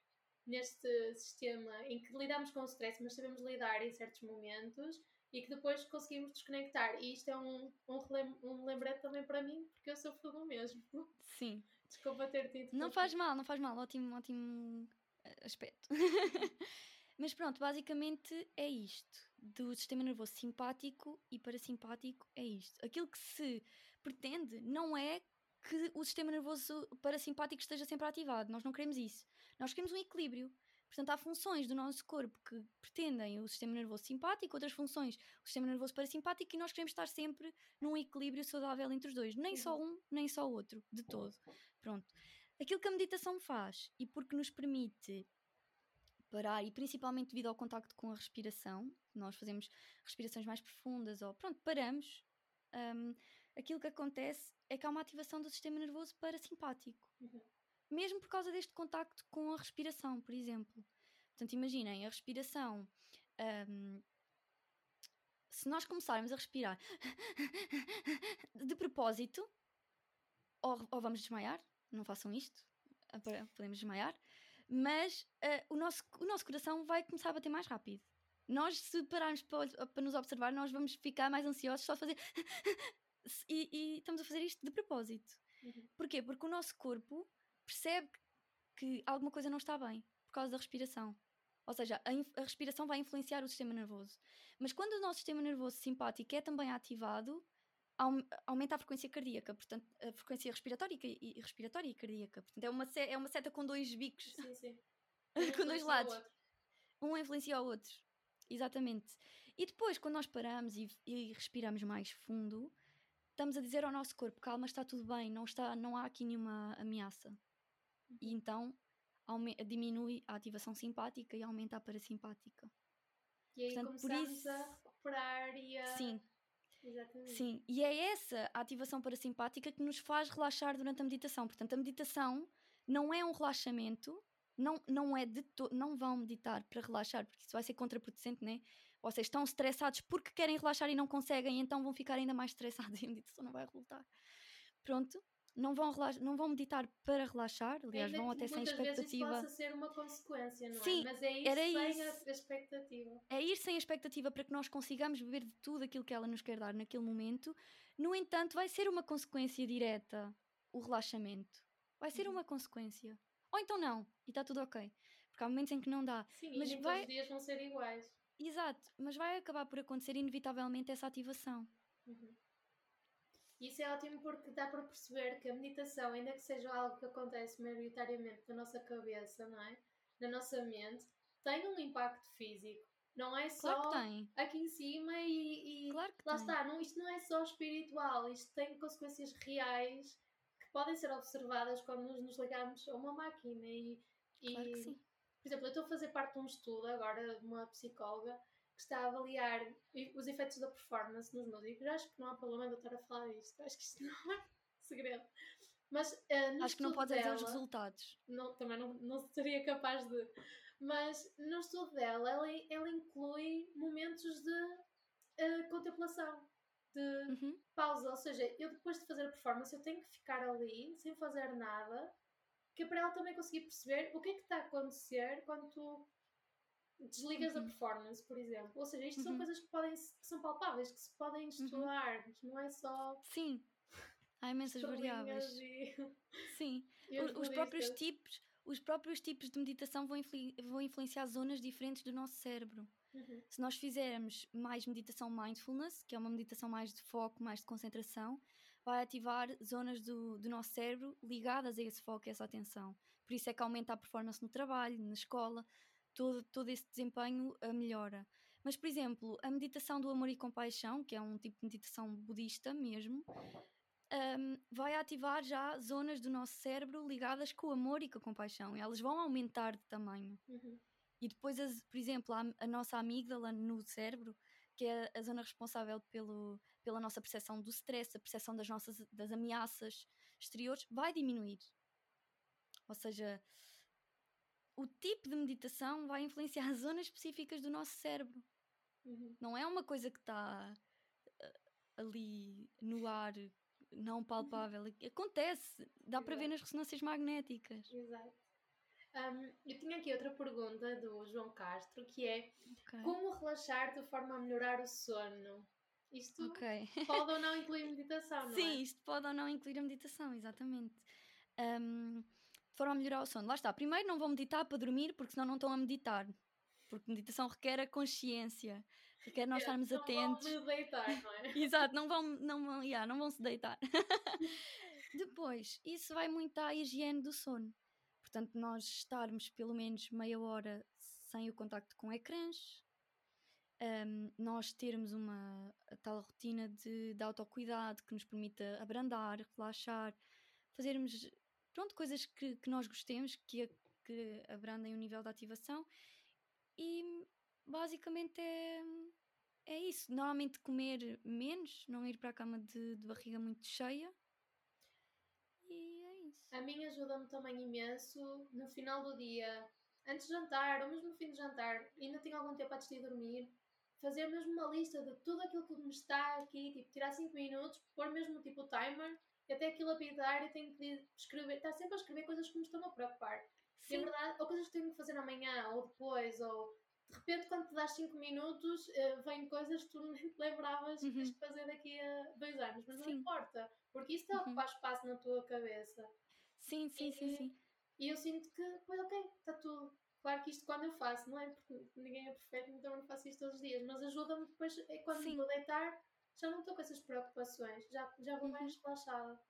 neste sistema em que lidamos com o stress, mas sabemos lidar em certos momentos e que depois conseguimos desconectar. E isto é um, um, um lembrete também para mim, porque eu sofro do mesmo. Sim. Desculpa ter dito. Não faz mal, não faz mal. Ótimo, ótimo eh, aspecto. Mas pronto, basicamente é isto. Do sistema nervoso simpático e parasimpático é isto. Aquilo que se pretende não é que o sistema nervoso parasimpático esteja sempre ativado. Nós não queremos isso. Nós queremos um equilíbrio. Portanto, há funções do nosso corpo que pretendem o sistema nervoso simpático, outras funções o sistema nervoso parasimpático, e nós queremos estar sempre num equilíbrio saudável entre os dois. Nem só um, nem só o outro, de todo. Pronto. Aquilo que a meditação faz, e porque nos permite parar, e principalmente devido ao contacto com a respiração, nós fazemos respirações mais profundas, ou pronto, paramos. Um, aquilo que acontece é que há uma ativação do sistema nervoso parasimpático. Uhum mesmo por causa deste contacto com a respiração, por exemplo. Portanto, imaginem, a respiração. Um, se nós começarmos a respirar de propósito, ou, ou, vamos desmaiar, não façam isto, podemos desmaiar, mas uh, o, nosso, o nosso coração vai começar a bater mais rápido. Nós, se pararmos para, para nos observar, nós vamos ficar mais ansiosos só a fazer. e, e, estamos a fazer isto de propósito. Uhum. Porquê? Porque o nosso corpo percebe que alguma coisa não está bem por causa da respiração. Ou seja, a, a, respiração vai influenciar o sistema nervoso. Mas quando o nosso sistema nervoso simpático é também ativado, aumenta a frequência cardíaca, portanto, a frequência respiratória e, respiratória e cardíaca. Portanto, é uma, é uma seta com dois bicos. Sim, sim. com dois lados. Um influencia o outro. Exatamente. E depois, quando nós paramos e, e respiramos mais fundo, estamos a dizer ao nosso corpo: calma, está tudo bem, não, está, não há aqui nenhuma ameaça e então diminui a ativação simpática e aumenta a parasimpática. E aí Portanto, começamos isso... a recuperar e a... Sim. Exatamente. Sim, e é essa a ativação parasimpática que nos faz relaxar durante a meditação. Portanto, a meditação não é um relaxamento, não, não é de to... não vão meditar para relaxar, porque isso vai ser contraproducente, né? Vocês estão estressados porque querem relaxar e não conseguem, então vão ficar ainda mais estressados e a meditação não vai resultar. Pronto, não vão, não vão meditar para relaxar, aliás, Ainda vão até sem expectativa. Vezes isso ser uma consequência, não é? Sim, é? Mas é ir era sem isso. a expectativa. É ir sem a expectativa para que nós consigamos beber de tudo aquilo que ela nos quer dar naquele momento. No entanto, vai ser uma consequência direta o relaxamento. Vai ser uhum. uma consequência. Ou então não, e está tudo ok. Porque há momentos em que não dá. Sim, mas e vai... os dias vão ser iguais. Exato, mas vai acabar por acontecer inevitavelmente essa ativação. Uhum. Isso é ótimo porque dá para perceber que a meditação, ainda que seja algo que acontece maioritariamente na nossa cabeça, não é? Na nossa mente, tem um impacto físico. Não é só claro aqui em cima e, e claro lá tem. está. Não, isto não é só espiritual, isto tem consequências reais que podem ser observadas quando nos, nos ligamos a uma máquina e, e Claro que sim. Por exemplo, eu estou a fazer parte de um estudo agora de uma psicóloga que está a avaliar os efeitos da performance nos músicos. Acho que não há problema de eu estar a falar disto, acho que isto não é segredo. Mas no Acho que não podes dizer os resultados. não, também não, não seria capaz de. Mas no estudo dela, ela, ela inclui momentos de eh, contemplação, de Uhum. pausa. Ou seja, eu depois de fazer a performance, eu tenho que ficar ali sem fazer nada, que é para ela também conseguir perceber o que é que está a acontecer quando tu desligas Uhum. a performance, por exemplo. Ou seja, isto são Uhum. coisas que, podem, que são palpáveis, que se podem estudar, não é só Sim. Há imensas variáveis. e, Sim. e O- os próprios tipos, os próprios tipos de meditação vão, influ- vão influenciar zonas diferentes do nosso cérebro. Uhum. Se nós fizermos mais meditação mindfulness, que é uma meditação mais de foco, mais de concentração, vai ativar zonas do, do nosso cérebro ligadas a esse foco e essa atenção. Por isso é que aumenta a performance no trabalho, na escola, todo, todo esse desempenho ah, melhora. Mas, por exemplo, a meditação do amor e compaixão, que é um tipo de meditação budista mesmo, ahm, vai ativar já zonas do nosso cérebro ligadas com o amor e com a compaixão. E elas vão aumentar de tamanho. Uhum. E depois, por exemplo, a, a nossa amígdala no cérebro, que é a zona responsável pelo, pela nossa percepção do stress, a percepção das nossas das ameaças exteriores, vai diminuir. Ou seja, o tipo de meditação vai influenciar zonas específicas do nosso cérebro. Uhum. Não é uma coisa que está eh, ali no ar, não palpável. Acontece, dá para ver Exato. nas ressonâncias magnéticas. Exato. Um, eu tinha aqui outra pergunta do João Castro que é Ok. como relaxar de forma a melhorar o sono? Isto Ok. pode ou não incluir meditação, não Sim, é? isto pode ou não incluir a meditação, exatamente. Ahm, de forma a melhorar o sono. Lá está. Primeiro, não vão meditar para dormir, porque senão não estão a meditar. Porque meditação requer a consciência, requer nós estarmos não atentos. Vão me deitar, não é? Exato, não vão, não vão, yeah, não vão se deitar. Depois, isso vai muito à higiene do sono. Portanto, nós estarmos pelo menos meia hora sem o contacto com ecrãs, ahm, nós termos uma tal rotina de, de autocuidado que nos permita abrandar, relaxar, fazermos pronto, coisas que, que nós gostemos, que, que abrandem o nível de ativação e basicamente é, é isso. Normalmente comer menos, não ir para a cama de, de barriga muito cheia. E. A mim ajuda-me também imenso no final do dia, antes de jantar, ou mesmo no fim de jantar, ainda tenho algum tempo antes de ir dormir, fazer mesmo uma lista de tudo aquilo que me está aqui, tipo, tirar 5 minutos, pôr mesmo tipo o timer, e até aquilo apitar eu tenho que escrever, estar sempre a escrever coisas que me estão a preocupar. E Sim, verdade, ou coisas que tenho que fazer amanhã, ou depois, ou de repente quando te dás 5 minutos, eh, vêm coisas que tu nem te lembravas que tens Uhum. que fazer daqui a dois anos, mas não Sim. importa, porque isso está a Uhum. ocupar espaço na tua cabeça. Sim, sim, sim, E- sim. E eu sinto que, pois ok, está tudo. Claro que isto quando eu faço, não é? Porque ninguém é perfeito, então eu não faço isto todos os dias, mas ajuda-me depois, é quando Sim. vou deitar, já não estou com essas preocupações, já, já vou Uhum. mais relaxada.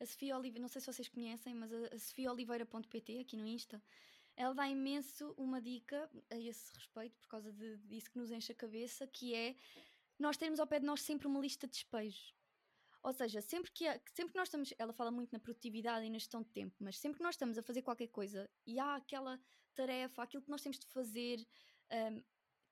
A Sofia Oliveira, não sei se vocês conhecem, mas a, a sofiaoliveira.pt aqui no Insta, ela dá imenso uma dica a esse respeito, por causa de, disso que nos enche a cabeça, que é nós termos ao pé de nós sempre uma lista de despejos. Ou seja, sempre que, sempre que nós estamos, ela fala muito na produtividade e na gestão de tempo, mas sempre que nós estamos a fazer qualquer coisa e há aquela tarefa, aquilo que nós temos de fazer, ahm,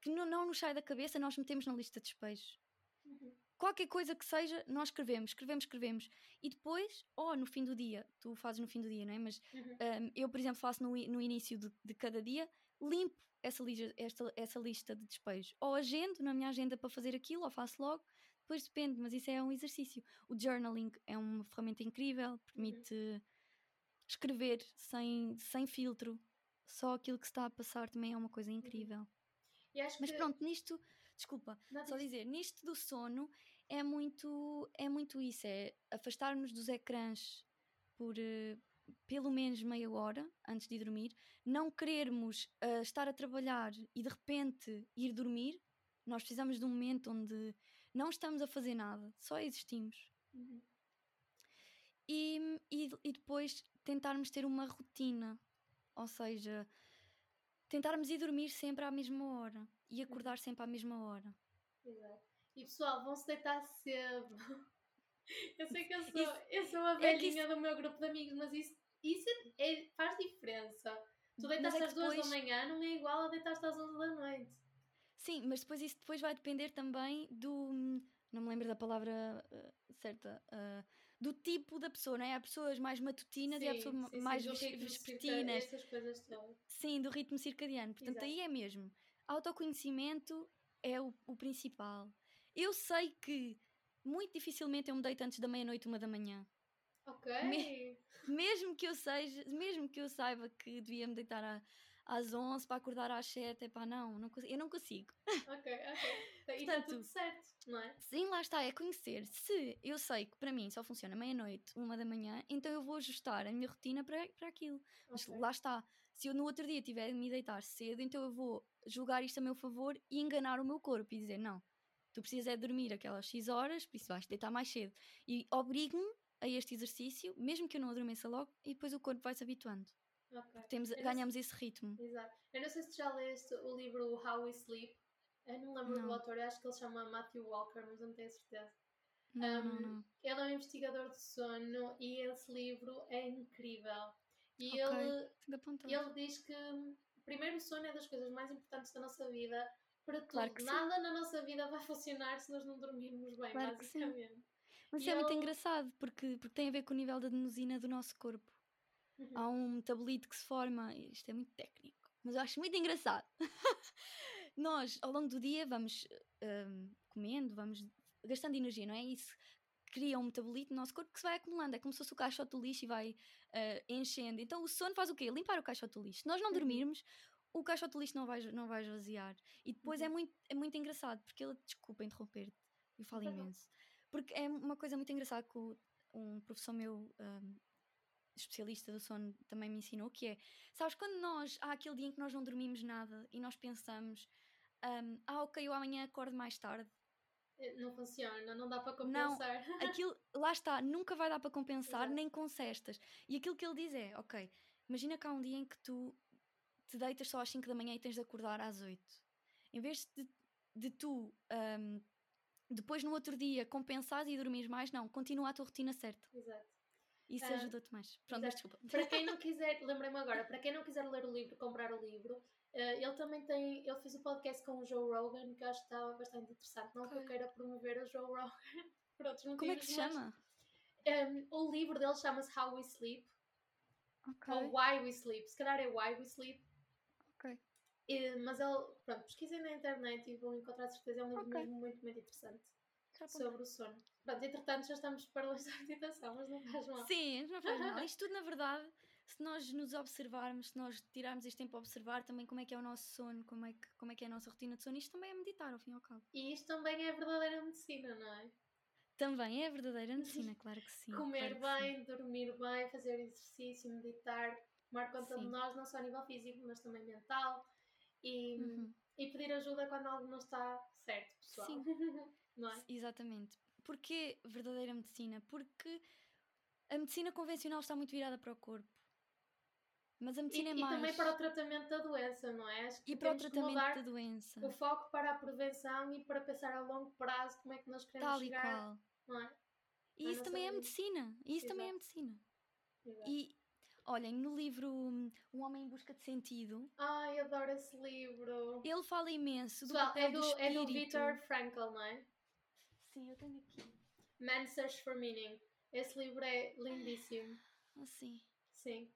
que não, não nos sai da cabeça, nós metemos na lista de despejos Uhum. qualquer coisa que seja, nós escrevemos, escrevemos, escrevemos. E depois, ou no fim do dia, tu fazes no fim do dia, não é? Mas Uhum. um, eu, por exemplo, faço no, no início de, de cada dia, limpo essa, esta, essa lista de despejos. Ou agendo na minha agenda para fazer aquilo, ou faço logo. Depois depende, mas isso é um exercício. O journaling é uma ferramenta incrível, permite escrever sem, sem filtro. Só aquilo que está a passar também é uma coisa incrível. E acho Mas que. pronto, nisto, desculpa, Não, só diz- dizer, nisto do sono é muito, é muito isso, é afastar-nos dos ecrãs por eh, pelo menos meia hora antes de ir dormir, não querermos ah, estar a trabalhar e de repente ir dormir, nós precisamos de um momento onde não estamos a fazer nada, só existimos. Uhum. E, e, e depois tentarmos ter uma rotina, ou seja, tentarmos ir dormir sempre à mesma hora e acordar sempre à mesma hora. Exato. E pessoal, vão se deitar cedo. Eu sei que eu sou, Isso- eu sou a é velhinha do meu grupo de amigos, mas isso, isso é- faz diferença. Tu deitas é às duas da depois- manhã não é igual a deitar-te às 11 da noite. Sim, mas depois isso depois vai depender também do. Não me lembro da palavra eh, certa. eh, do tipo da pessoa, não é? Há pessoas mais matutinas e há pessoas ma- mais vespertinas. Essas coisas todas. Sim, do ritmo circadiano. Portanto, Exato. aí é mesmo. Autoconhecimento é o, o principal. Eu sei que muito dificilmente eu me deito antes da meia-noite, uma da manhã. Ok. Me- Mesmo que eu seja, mesmo que eu saiba que devia me deitar à- às 11 para acordar às 7, epá, não, não eu não consigo. Ok, ok. E está Portanto- tudo certo, não é? Sim, lá está, é conhecer. Se eu sei que para mim só funciona meia-noite, uma da manhã, então eu vou ajustar a minha rotina para, para aquilo. Mas Ok. lá está. Se eu no outro dia tiver de me deitar cedo, então eu vou julgar isto a meu favor e enganar o meu corpo e dizer: não, tu precisas é dormir aquelas X horas, por isso vais deitar mais cedo. E obrigo-me a este exercício, mesmo que eu não adormeça logo, e depois o corpo vai se habituando. Ok. Temos, ganhamos esse ritmo. Exato. Eu não sei se tu já leste o livro How We Sleep. Eu não lembro do Não. autor, eu acho que ele chama Matthew Walker, mas eu não tenho certeza. Não, Um, não. Ele é um investigador de sono e esse livro é incrível. E Ok. ele, ele diz que, primeiro, o sono é das coisas mais importantes da nossa vida para tudo. Claro que sim. Nada na nossa vida vai funcionar se nós não dormirmos bem, Claro basicamente. Mas e isso é muito ele- engraçado, porque, porque tem a ver com o nível de adenosina do nosso corpo. Uhum. há um metabolito que se forma, isto é muito técnico, mas eu acho muito engraçado. Nós, ao longo do dia, vamos hum, comendo, vamos gastando energia, não é? Isso cria um metabolito no nosso corpo que se vai acumulando, é como se fosse o caixote do lixo e vai eh, enchendo. Então o sono faz o quê? Limpar o caixote do lixo. Se nós não Uhum. dormirmos, o caixote do lixo não vai, não vai esvaziar. E depois é, Uhum. muito, é muito engraçado, porque ele, desculpa interromper-te, eu falo imenso. Porque é uma coisa muito engraçada que um professor meu hum, especialista do sono também me ensinou, que é, sabes, quando nós, há aquele dia em que nós não dormimos nada e nós pensamos, hum, ah ok, eu amanhã acordo mais tarde, Eh, Não funciona, não dá para Não. compensar. aquilo, lá está, nunca vai dar para compensar, Exato. nem com cestas. E aquilo que ele diz é, ok, imagina que há um dia em que tu te deitas só às 5 da manhã e tens de acordar às 8. Em vez de, de tu, hum, depois no outro dia, compensares e dormires mais, não, continua a tua rotina certa. Exato. Isso Ah, ajuda-te mais. Pronto, mas desculpa. Para quem não quiser, lembrei-me agora, para quem não quiser ler o livro, comprar o livro, eh, ele também tem, ele fez o podcast com o Joe Rogan, que eu acho que estava bastante interessante. Não que eu queira promover o Joe Rogan por outros motivos. Como é que se mas, chama? ehm, o livro dele chama-se How We Sleep, Ok, ou Why We Sleep. Se calhar é Why We Sleep. ok. Eh, mas ele, pronto, pesquisem na internet e vão encontrar de certeza. É um livro Ok. mesmo muito, muito interessante apontei. sobre o sono. Pronto, entretanto já estamos para longe da meditação, mas não faz mal. Sim, não faz mal. Isto tudo, na verdade, se nós nos observarmos, se nós tirarmos este tempo a observar também como é que é o nosso sono, como é que, como é, que é a nossa rotina de sono, isto também é meditar, ao fim e ao cabo. E isto também é a verdadeira medicina, não é? Também é verdadeira medicina, claro que sim. Comer claro que sim. bem, dormir bem, fazer exercício, meditar, tomar conta de Sim. nós, não só a nível físico, mas também mental. E, Uhum. e pedir ajuda quando algo não está certo, pessoal. Sim. não é? Exatamente. Porquê verdadeira medicina? Porque a medicina convencional está muito virada para o corpo. Mas a E, medicina é e mais. também para o tratamento da doença, não é? Acho que e para o tratamento da doença. o foco para a prevenção e para pensar a longo prazo como é que nós queremos Tal e chegar, qual. não é? E à isso também é medicina. E isso também é Exato. medicina. Exato. E olhem, no livro Um Homem em Busca de Sentido, Ai, adoro esse livro. ele fala imenso do Pessoal, papel é do, do é do espírito. Viktor Frankl, não é? Sim, eu tenho aqui. Man's Search for Meaning. Esse livro é lindíssimo. Assim. Sim,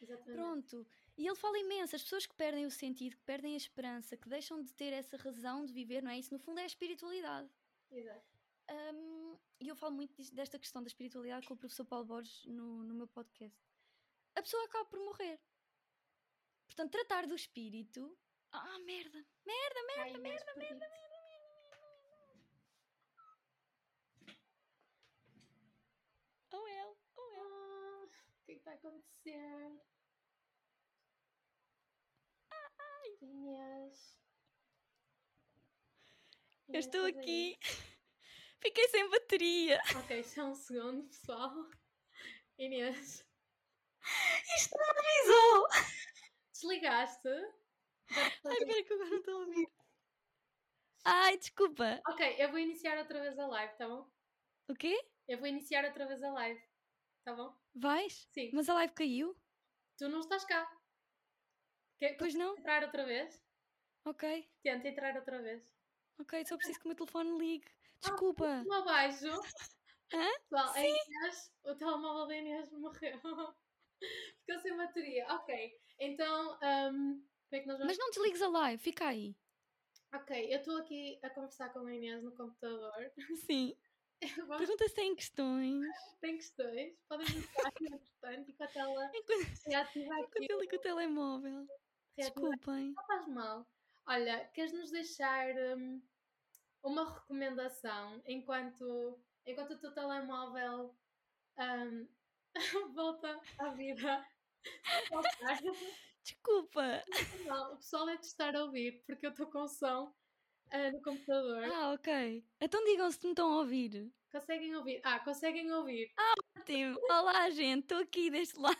exatamente. Pronto. E ele fala imenso. As pessoas que perdem o sentido, que perdem a esperança, que deixam de ter essa razão de viver, não é? Isso no fundo é a espiritualidade. Exato. Hum, E eu falo muito desta questão da espiritualidade com o professor Paulo Borges no, no meu podcast. A pessoa acaba por morrer. Portanto, tratar do espírito. Ah, merda! Merda, merda! Ai, merda, merda, Oh, well, oh, well. Ah, o que é que vai acontecer? Inês. Eu Inês, estou aqui. Fiquei sem bateria. Ok, só um segundo, pessoal. Inês, Isto não avisou. desligaste? Ai, espera que agora não estou a ouvir. Ai, desculpa. Ok, eu vou iniciar outra vez a live, tá bom? O quê? Eu vou iniciar outra vez a live. Tá bom? Vais? Sim. Mas a live caiu? Tu não estás cá. Quer Pois não? entrar outra vez? Ok, Tenta entrar outra vez. ok, só preciso que o meu telefone ligue. Desculpa. Um abaixo. Hã? Pessoal, a Inês, o telemóvel da Inês morreu. Ficou sem bateria. Ok. Então, um, é que nós vamos. Mas não desligues a live, fica aí. Ok, eu estou aqui a conversar com a Inês no computador. Sim. Vamos- Pergunta se tem questões. Tem questões. Podem deixar, entretanto, enquanto ela Enquanto, reativa aqui. enquanto eu ligo o telemóvel. reativa Desculpem. Não faz mal. Olha, queres nos deixar hum, uma recomendação enquanto, enquanto o teu telemóvel hum, volta à vida? Desculpa. Não, o pessoal é de estar a ouvir porque eu estou com som ah, no computador. Ah, ok. Então digam se me estão a ouvir. Conseguem ouvir? Ah, conseguem ouvir. Ótimo. Olá, gente. Estou aqui deste lado.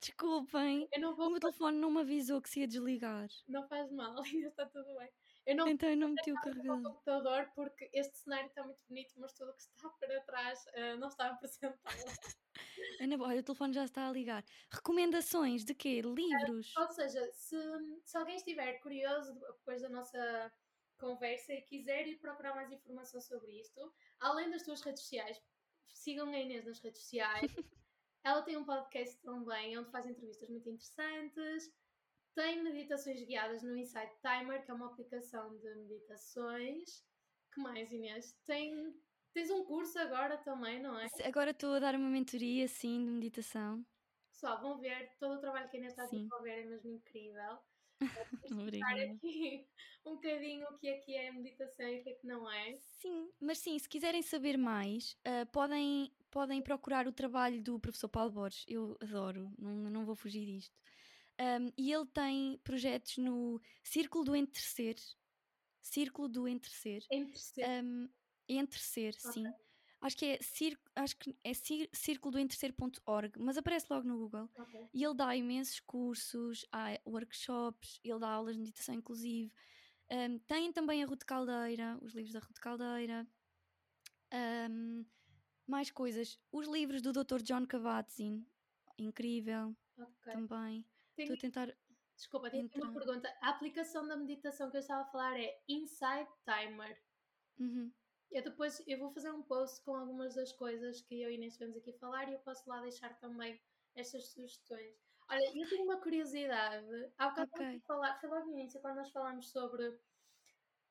Desculpem. Eu não O vou. meu telefone não me avisou que se ia desligar. Não faz mal, ainda está tudo bem. Eu não Então eu não meti o carregador. computador porque este cenário está muito bonito, mas tudo o que está para trás ah, não está apresentável. Ana, olha, o telefone já está a ligar. Recomendações de quê? Livros? Ou seja, se, se alguém estiver curioso depois da nossa conversa e quiser ir procurar mais informação sobre isto, além das tuas redes sociais, sigam a Inês nas redes sociais. Ela tem um podcast também onde faz entrevistas muito interessantes. Tem meditações guiadas no Insight Timer, que é uma aplicação de meditações. Que mais, Inês? Tem, tens um curso agora também, não é? Agora estou a dar uma mentoria, sim, de meditação. Pessoal, vão ver todo o trabalho que a Inês está a desenvolver, é mesmo incrível. explicar aqui um bocadinho o que é que é meditação e o que é que não é. Sim, mas sim, se quiserem saber mais, ah, podem, podem procurar o trabalho do professor Paulo Borges. Eu adoro, não, não vou fugir disto. Ahm, e ele tem projetos no Círculo do Entrecer. Círculo do Entrecer. Entre ser. Um, entrecer, sim. Acho que é, cir, acho que é cir, círculo do entrecer.org, mas aparece logo no Google. Ok. E ele dá imensos cursos, há workshops, ele dá aulas de meditação inclusive. Um, tem também a Ruth Caldeira, os livros da Ruth Caldeira. Um, mais coisas. Os livros do Dr. John Kabat-Zinn, incrível ok. também. Estou a tentar. Desculpa, tenho aqui uma entrar. pergunta. A aplicação da meditação que eu estava a falar é Insight Timer. Uhum. Eu depois eu vou fazer um post com algumas das coisas que eu e Inês vamos aqui falar e eu posso lá deixar também estas sugestões. Olha, eu tenho uma curiosidade. Há bocado Ok. okay. falar, foi logo no início quando nós falámos sobre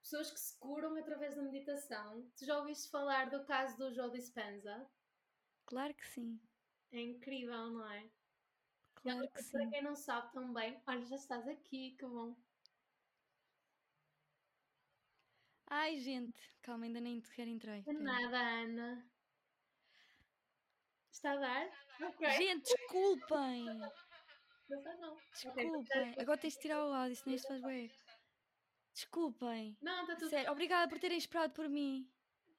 pessoas que se curam através da meditação. Tu já ouviste falar do caso do Joe Dispenza? Claro que sim. É incrível, não é? Claro que Para sim. quem não sabe também, olha, já estás aqui, que bom. Ai, gente, calma, ainda nem sequer entrei. De nada, Ana. Está a dar? Ok. Gente, desculpem! Não. Ok, Desculpem. Agora tens de tirar o áudio, senão isto faz bem. Desculpem. Não, está tudo Sério, obrigada por terem esperado por mim.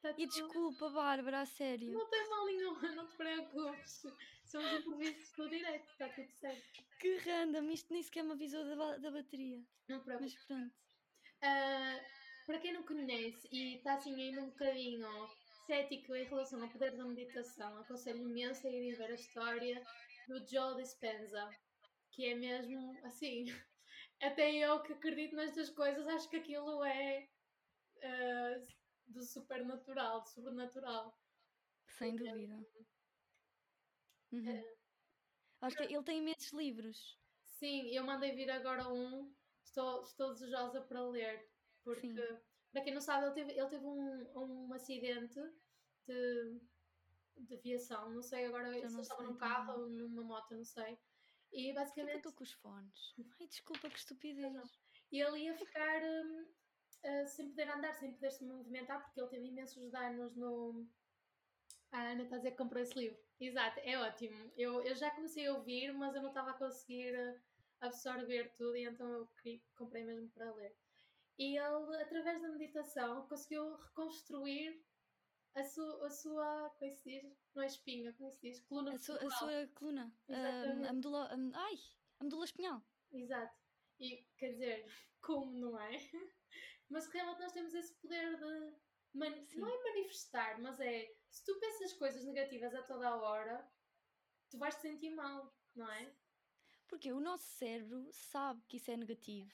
Tá E desculpa, Bárbara, a sério. Não tem mal nenhum, não te preocupes. São os imprevistos do direito, está tudo certo. Que random, isto nem sequer me avisou da, da bateria. Não te preocupes. Mas pronto. Ah, para quem não conhece e está assim ainda um bocadinho cético em relação ao poder da meditação, aconselho imenso a irem ver a história do Joe Dispenza, que é mesmo assim. Até eu que acredito nestas coisas, acho que aquilo é ah, do supernatural, do sobrenatural. Sem dúvida. Uhum. Acho que ele tem imensos livros. Sim, eu mandei vir agora um, estou, estou desejosa para ler, porque, Sim. para quem não sabe, ele teve, ele teve um, um acidente de, de aviação, não sei agora Já se estava num também. carro ou numa moto, não sei. E Por que eu basicamente estou com os fones? Ai, desculpa, que estupidez. ele ia ficar ah, sem poder andar, sem poder se movimentar, porque ele teve imensos danos no. A Ana está a dizer que comprou esse livro. Exato, é ótimo. Eu, eu já comecei a ouvir, mas eu não estava a conseguir ah, absorver tudo, e então eu comprei mesmo para ler. E ele, através da meditação, conseguiu reconstruir a, su, a sua. Como é que se diz? Não é espinha, como é que se diz? Coluna A, sua- a sua coluna. Ah, a medula. ai, a medula espinhal. Exato. E quer dizer, como não é? Mas realmente nós temos esse poder de, man- Sim. não é manifestar, mas é se tu pensas coisas negativas a toda a hora, tu vais te sentir mal, não é? Porque o nosso cérebro sabe que isso é negativo.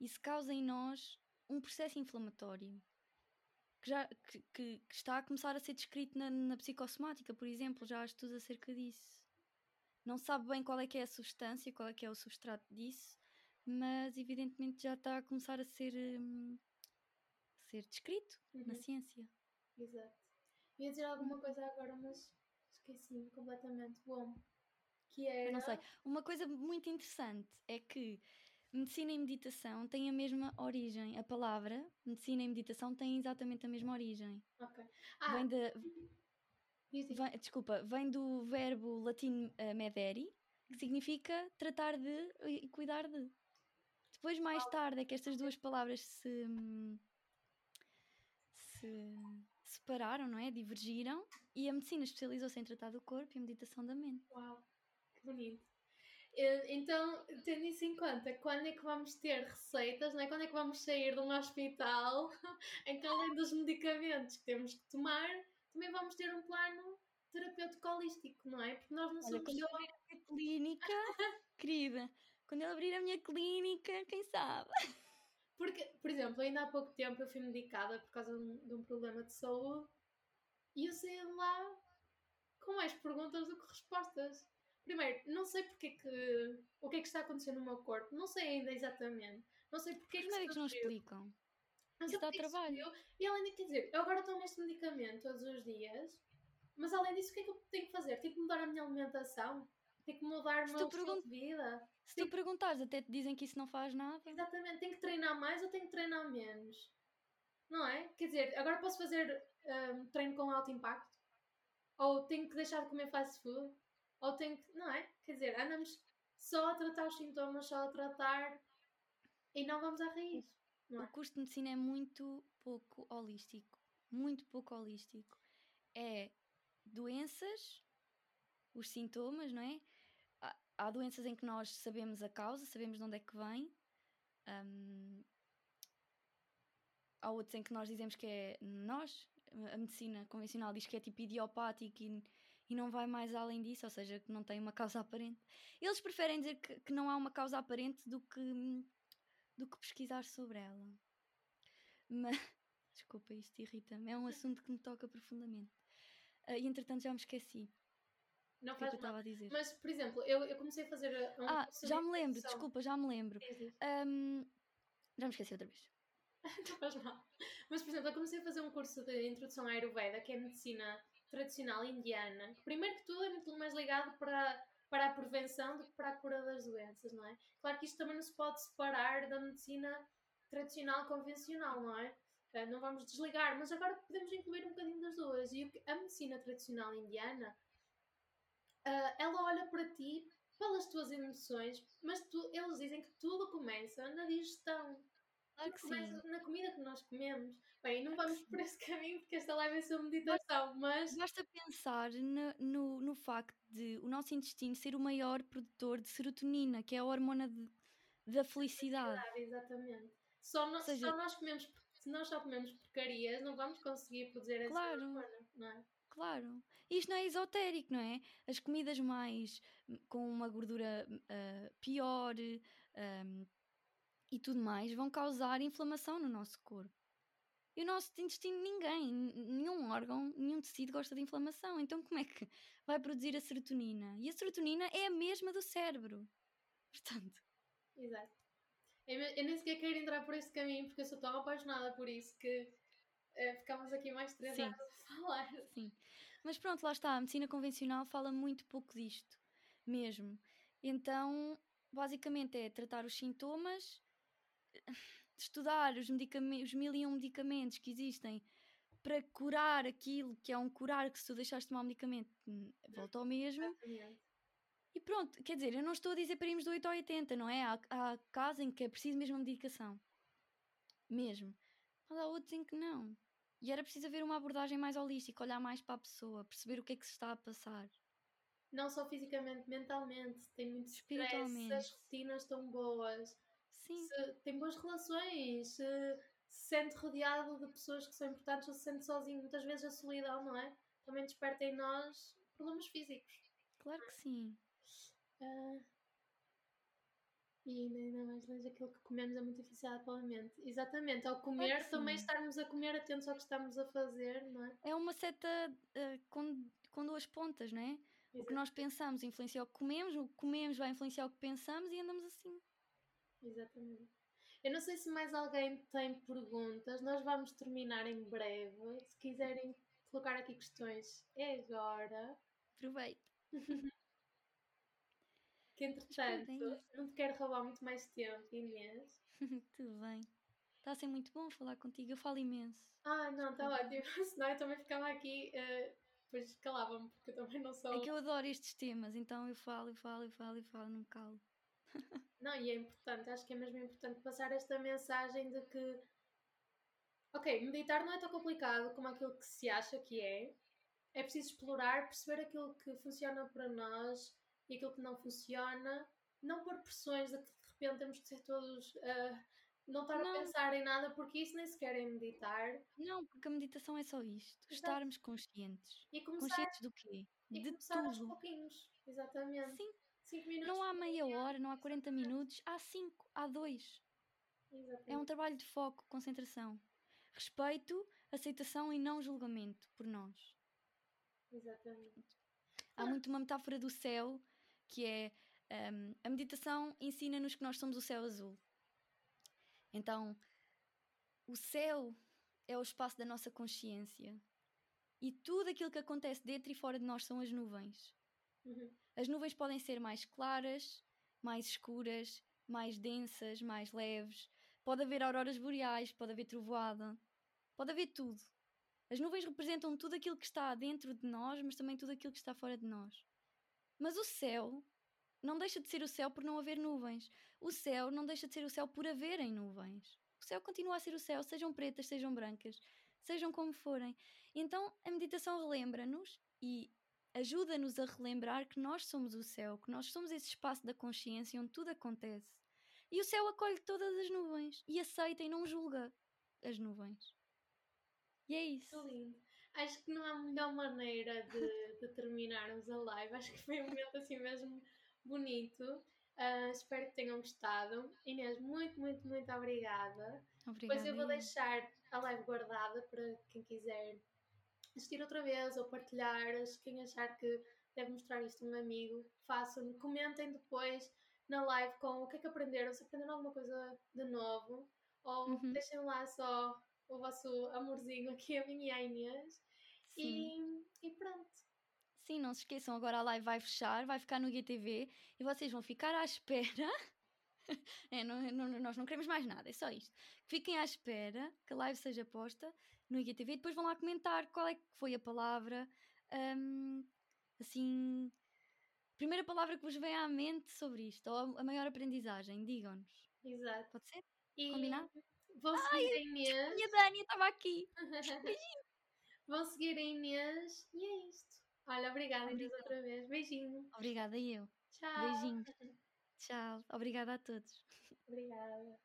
Isso causa em nós um processo inflamatório. Que, já, que, que- que está a começar a ser descrito na, na psicossomática, por exemplo, já há estudos acerca disso. Não sabe bem qual é que é a substância, qual é que é o substrato disso, mas evidentemente já está a começar a ser, hum, ser descrito na Uhum, ciência. Exato. Ia dizer alguma coisa agora, mas esqueci completamente. Bom, que Eu era. não sei. Uma coisa muito interessante é que medicina e meditação têm a mesma origem. A palavra medicina e meditação têm exatamente a mesma origem. Ok. Ah, Vem diz. vem- desculpa, vem do verbo latino eh, mederi, que significa tratar de e cuidar de. Depois, mais tarde, é que estas duas palavras se, hum, se separaram, não é? Divergiram e a medicina especializou-se em tratar do corpo e a meditação da mente. Uau, que bonito. Eh, Então, tendo isso em conta, quando é que vamos ter receitas, não é? Quando é que vamos sair de um hospital em que além dos medicamentos que temos que tomar, também vamos ter um plano terapêutico holístico, não é? Porque nós não Olha, somos quando eu abrir a minha clínica, querida, quando eu abrir a minha clínica, quem sabe? Porque, por exemplo, ainda há pouco tempo eu fui medicada por causa de um, de um problema de saúde e eu saí lá com mais perguntas do que respostas. Primeiro, não sei porque é que, o que é que está acontecendo no meu corpo, não sei ainda exatamente. Não sei porque é Os que médicos não explicam. Mas é que trabalho. E além de, quer dizer, eu agora tomo este medicamento todos os dias, mas além disso, o que é que eu tenho que fazer? Tenho que mudar a minha alimentação? Tenho que mudar o meu estilo de vida? Se tu perguntares, até te dizem que isso não faz nada. Exatamente, tenho que treinar mais ou tenho que treinar menos? Não é? Quer dizer, agora posso fazer hum, treino com alto impacto? Ou tenho que deixar de comer fast food? Ou tenho que. Não é? Quer dizer, andamos só a tratar os sintomas, só a tratar e não vamos à raiz. Não O é? curso de medicina é muito pouco holístico. Muito pouco holístico. É doenças, os sintomas, não é? Há, doenças em que nós sabemos a causa, sabemos de onde é que vem. Hum, há outros em que nós dizemos que é nós, a medicina convencional diz que é tipo idiopático e, e não vai mais além disso, ou seja, que não tem uma causa aparente. Eles preferem dizer que, que não há uma causa aparente do que, do que pesquisar sobre ela. Mas, desculpa, isto irrita-me, é um assunto que me toca profundamente. Ah, e entretanto já me esqueci Não que é que faz eu estava mal. a dizer. Mas, por exemplo, eu, eu comecei a fazer um ah, já me lembro, desculpa, já me lembro. Ahm, já me esqueci outra vez. Não faz mal. Mas, por exemplo, eu comecei a fazer um curso de introdução à Ayurveda, que é medicina tradicional indiana. que Primeiro que tudo é muito mais ligado para, para a prevenção do que para a cura das doenças, não é? Claro que isto também não se pode separar da medicina tradicional convencional, não é? Eh, Não vamos desligar, mas agora podemos incluir um bocadinho das duas. E que- a medicina tradicional indiana, ah, ela olha para ti pelas tuas emoções, mas tu- eles dizem que tudo começa na digestão. Tudo começa sim. na comida que nós comemos. Bem, não vamos por esse caminho porque esta live é sobre meditação, mas Basta pensar na- no, no facto de o nosso intestino ser o maior produtor de serotonina, que é a hormona de- da felicidade. Ah, exatamente. Só, no- seja- só nós comemos, se nós só comemos porcarias, não vamos conseguir produzir essa Claro. hormona, não é? Claro. Isto não é esotérico, não é? As comidas mais hum, com uma gordura ah, pior hum, e tudo mais vão causar inflamação no nosso corpo. E o nosso intestino, ninguém, nenhum órgão, nenhum tecido gosta de inflamação. Então, como é que vai produzir a serotonina? E a serotonina é a mesma do cérebro. Portanto, Exato. Eu, nem sequer quero entrar por esse caminho porque eu sou tão apaixonada por isso que eh, ficámos aqui mais três Sim. horas a falar. Sim. Mas pronto, lá está. A medicina convencional fala muito pouco disto, mesmo. Então, basicamente, é tratar os sintomas, estudar os, os mil e um medicamentos que existem para curar aquilo que é um curar que se tu deixaste de tomar um medicamento hum, volta ao mesmo. Exatamente. E pronto, quer dizer, eu não estou a dizer para irmos do 8 ao 80, não é? Há, há casos em que é preciso mesmo medicação. Mesmo. Mas há outros em que não. E era preciso haver uma abordagem mais holística, olhar mais para a pessoa, perceber o que é que se está a passar. Não só fisicamente, mentalmente. Tem muito stress, as rotinas estão boas, Sim, se tem boas relações, se, se sente rodeado de pessoas que são importantes ou se sente sozinho. Muitas vezes a solidão, não é? Também desperta em nós problemas físicos. Claro que sim. Uh, e ainda mais longe aquilo que comemos é muito difícil pela mente. Exatamente, ao comer também estarmos a comer atentos ao que estamos a fazer, não é? É uma seta uh, com, com duas pontas, não é? Exatamente. O que nós pensamos influencia o que comemos, o que comemos vai influenciar o que pensamos e andamos assim. Exatamente. Eu não sei se mais alguém tem perguntas, nós vamos terminar em breve. Se quiserem colocar aqui questões, é agora. Aproveite. que entretanto, não te quero roubar muito mais tempo, Inês. Tudo bem. Está a ser muito bom falar contigo, eu falo imenso. Ah, não, está ótimo. Senão eu também ficava aqui, uh, depois calava-me, porque eu também não sou. É que eu adoro estes temas, então eu falo, eu falo, eu falo, eu falo, não me calo. Não, e é importante, acho que é mesmo importante passar esta mensagem de que, ok, meditar não é tão complicado como aquilo que se acha que é. É preciso explorar, perceber aquilo que funciona para nós e aquilo que não funciona. Não pôr pressões de que de repente temos de ser todos. Uh, não estar não. a pensar em nada, porque isso nem sequer é meditar. Não, porque a meditação é só isto: Exato. estarmos conscientes. E começar, conscientes do quê? E de começar tudo. pouquinhos. Exatamente. Sim, não há meia hora, não há 40 minutos, há 5, há 2. É um trabalho de foco, concentração. Respeito, aceitação e não julgamento por nós. Exatamente. Há muito uma metáfora do céu que é um, a meditação ensina-nos que nós somos o céu azul. Então, o céu é o espaço da nossa consciência. E tudo aquilo que acontece dentro e fora de nós são as nuvens. Uhum. As nuvens podem ser mais claras, mais escuras, mais densas, mais leves. Pode haver auroras boreais, pode haver trovoada, pode haver tudo. As nuvens representam tudo aquilo que está dentro de nós, mas também tudo aquilo que está fora de nós. Mas o céu não deixa de ser o céu por não haver nuvens. O céu não deixa de ser o céu por haverem nuvens. O céu continua a ser o céu, sejam pretas, sejam brancas, sejam como forem. Então a meditação relembra-nos e ajuda-nos a relembrar que nós somos o céu, que nós somos esse espaço da consciência onde tudo acontece. E o céu acolhe todas as nuvens e aceita e não julga as nuvens. E é isso. lindo. Acho que não há melhor maneira de, de terminarmos a live. Acho que foi um momento assim mesmo bonito. Uh, espero que tenham gostado. Inês, muito, muito, muito obrigada. Obrigada. Depois eu vou deixar a live guardada para quem quiser assistir outra vez ou partilhar. Quem achar que deve mostrar isto a um amigo, façam. Comentem depois na live com o que é que aprenderam, se aprenderam alguma coisa de novo. Ou uhum. deixem lá só o vosso amorzinho aqui, a minha e a Inês. E, e pronto. Sim, não se esqueçam, agora a live vai fechar, vai ficar no IGTV e vocês vão ficar à espera. é, não, não, nós não queremos mais nada, é só isto. Fiquem à espera que a live seja posta no IGTV e depois vão lá comentar qual é que foi a palavra. Um, assim, primeira palavra que vos vem à mente sobre isto, ou a maior aprendizagem, digam-nos. Exato. Pode ser? E Combinado? Vão seguir a Inês. Minha Dani estava aqui. vão seguir a Inês e é isto. Olha, obrigada, obrigada. Inês outra vez. Beijinho. Obrigada eu. Tchau. Beijinhos. Tchau. Obrigada a todos. Obrigada.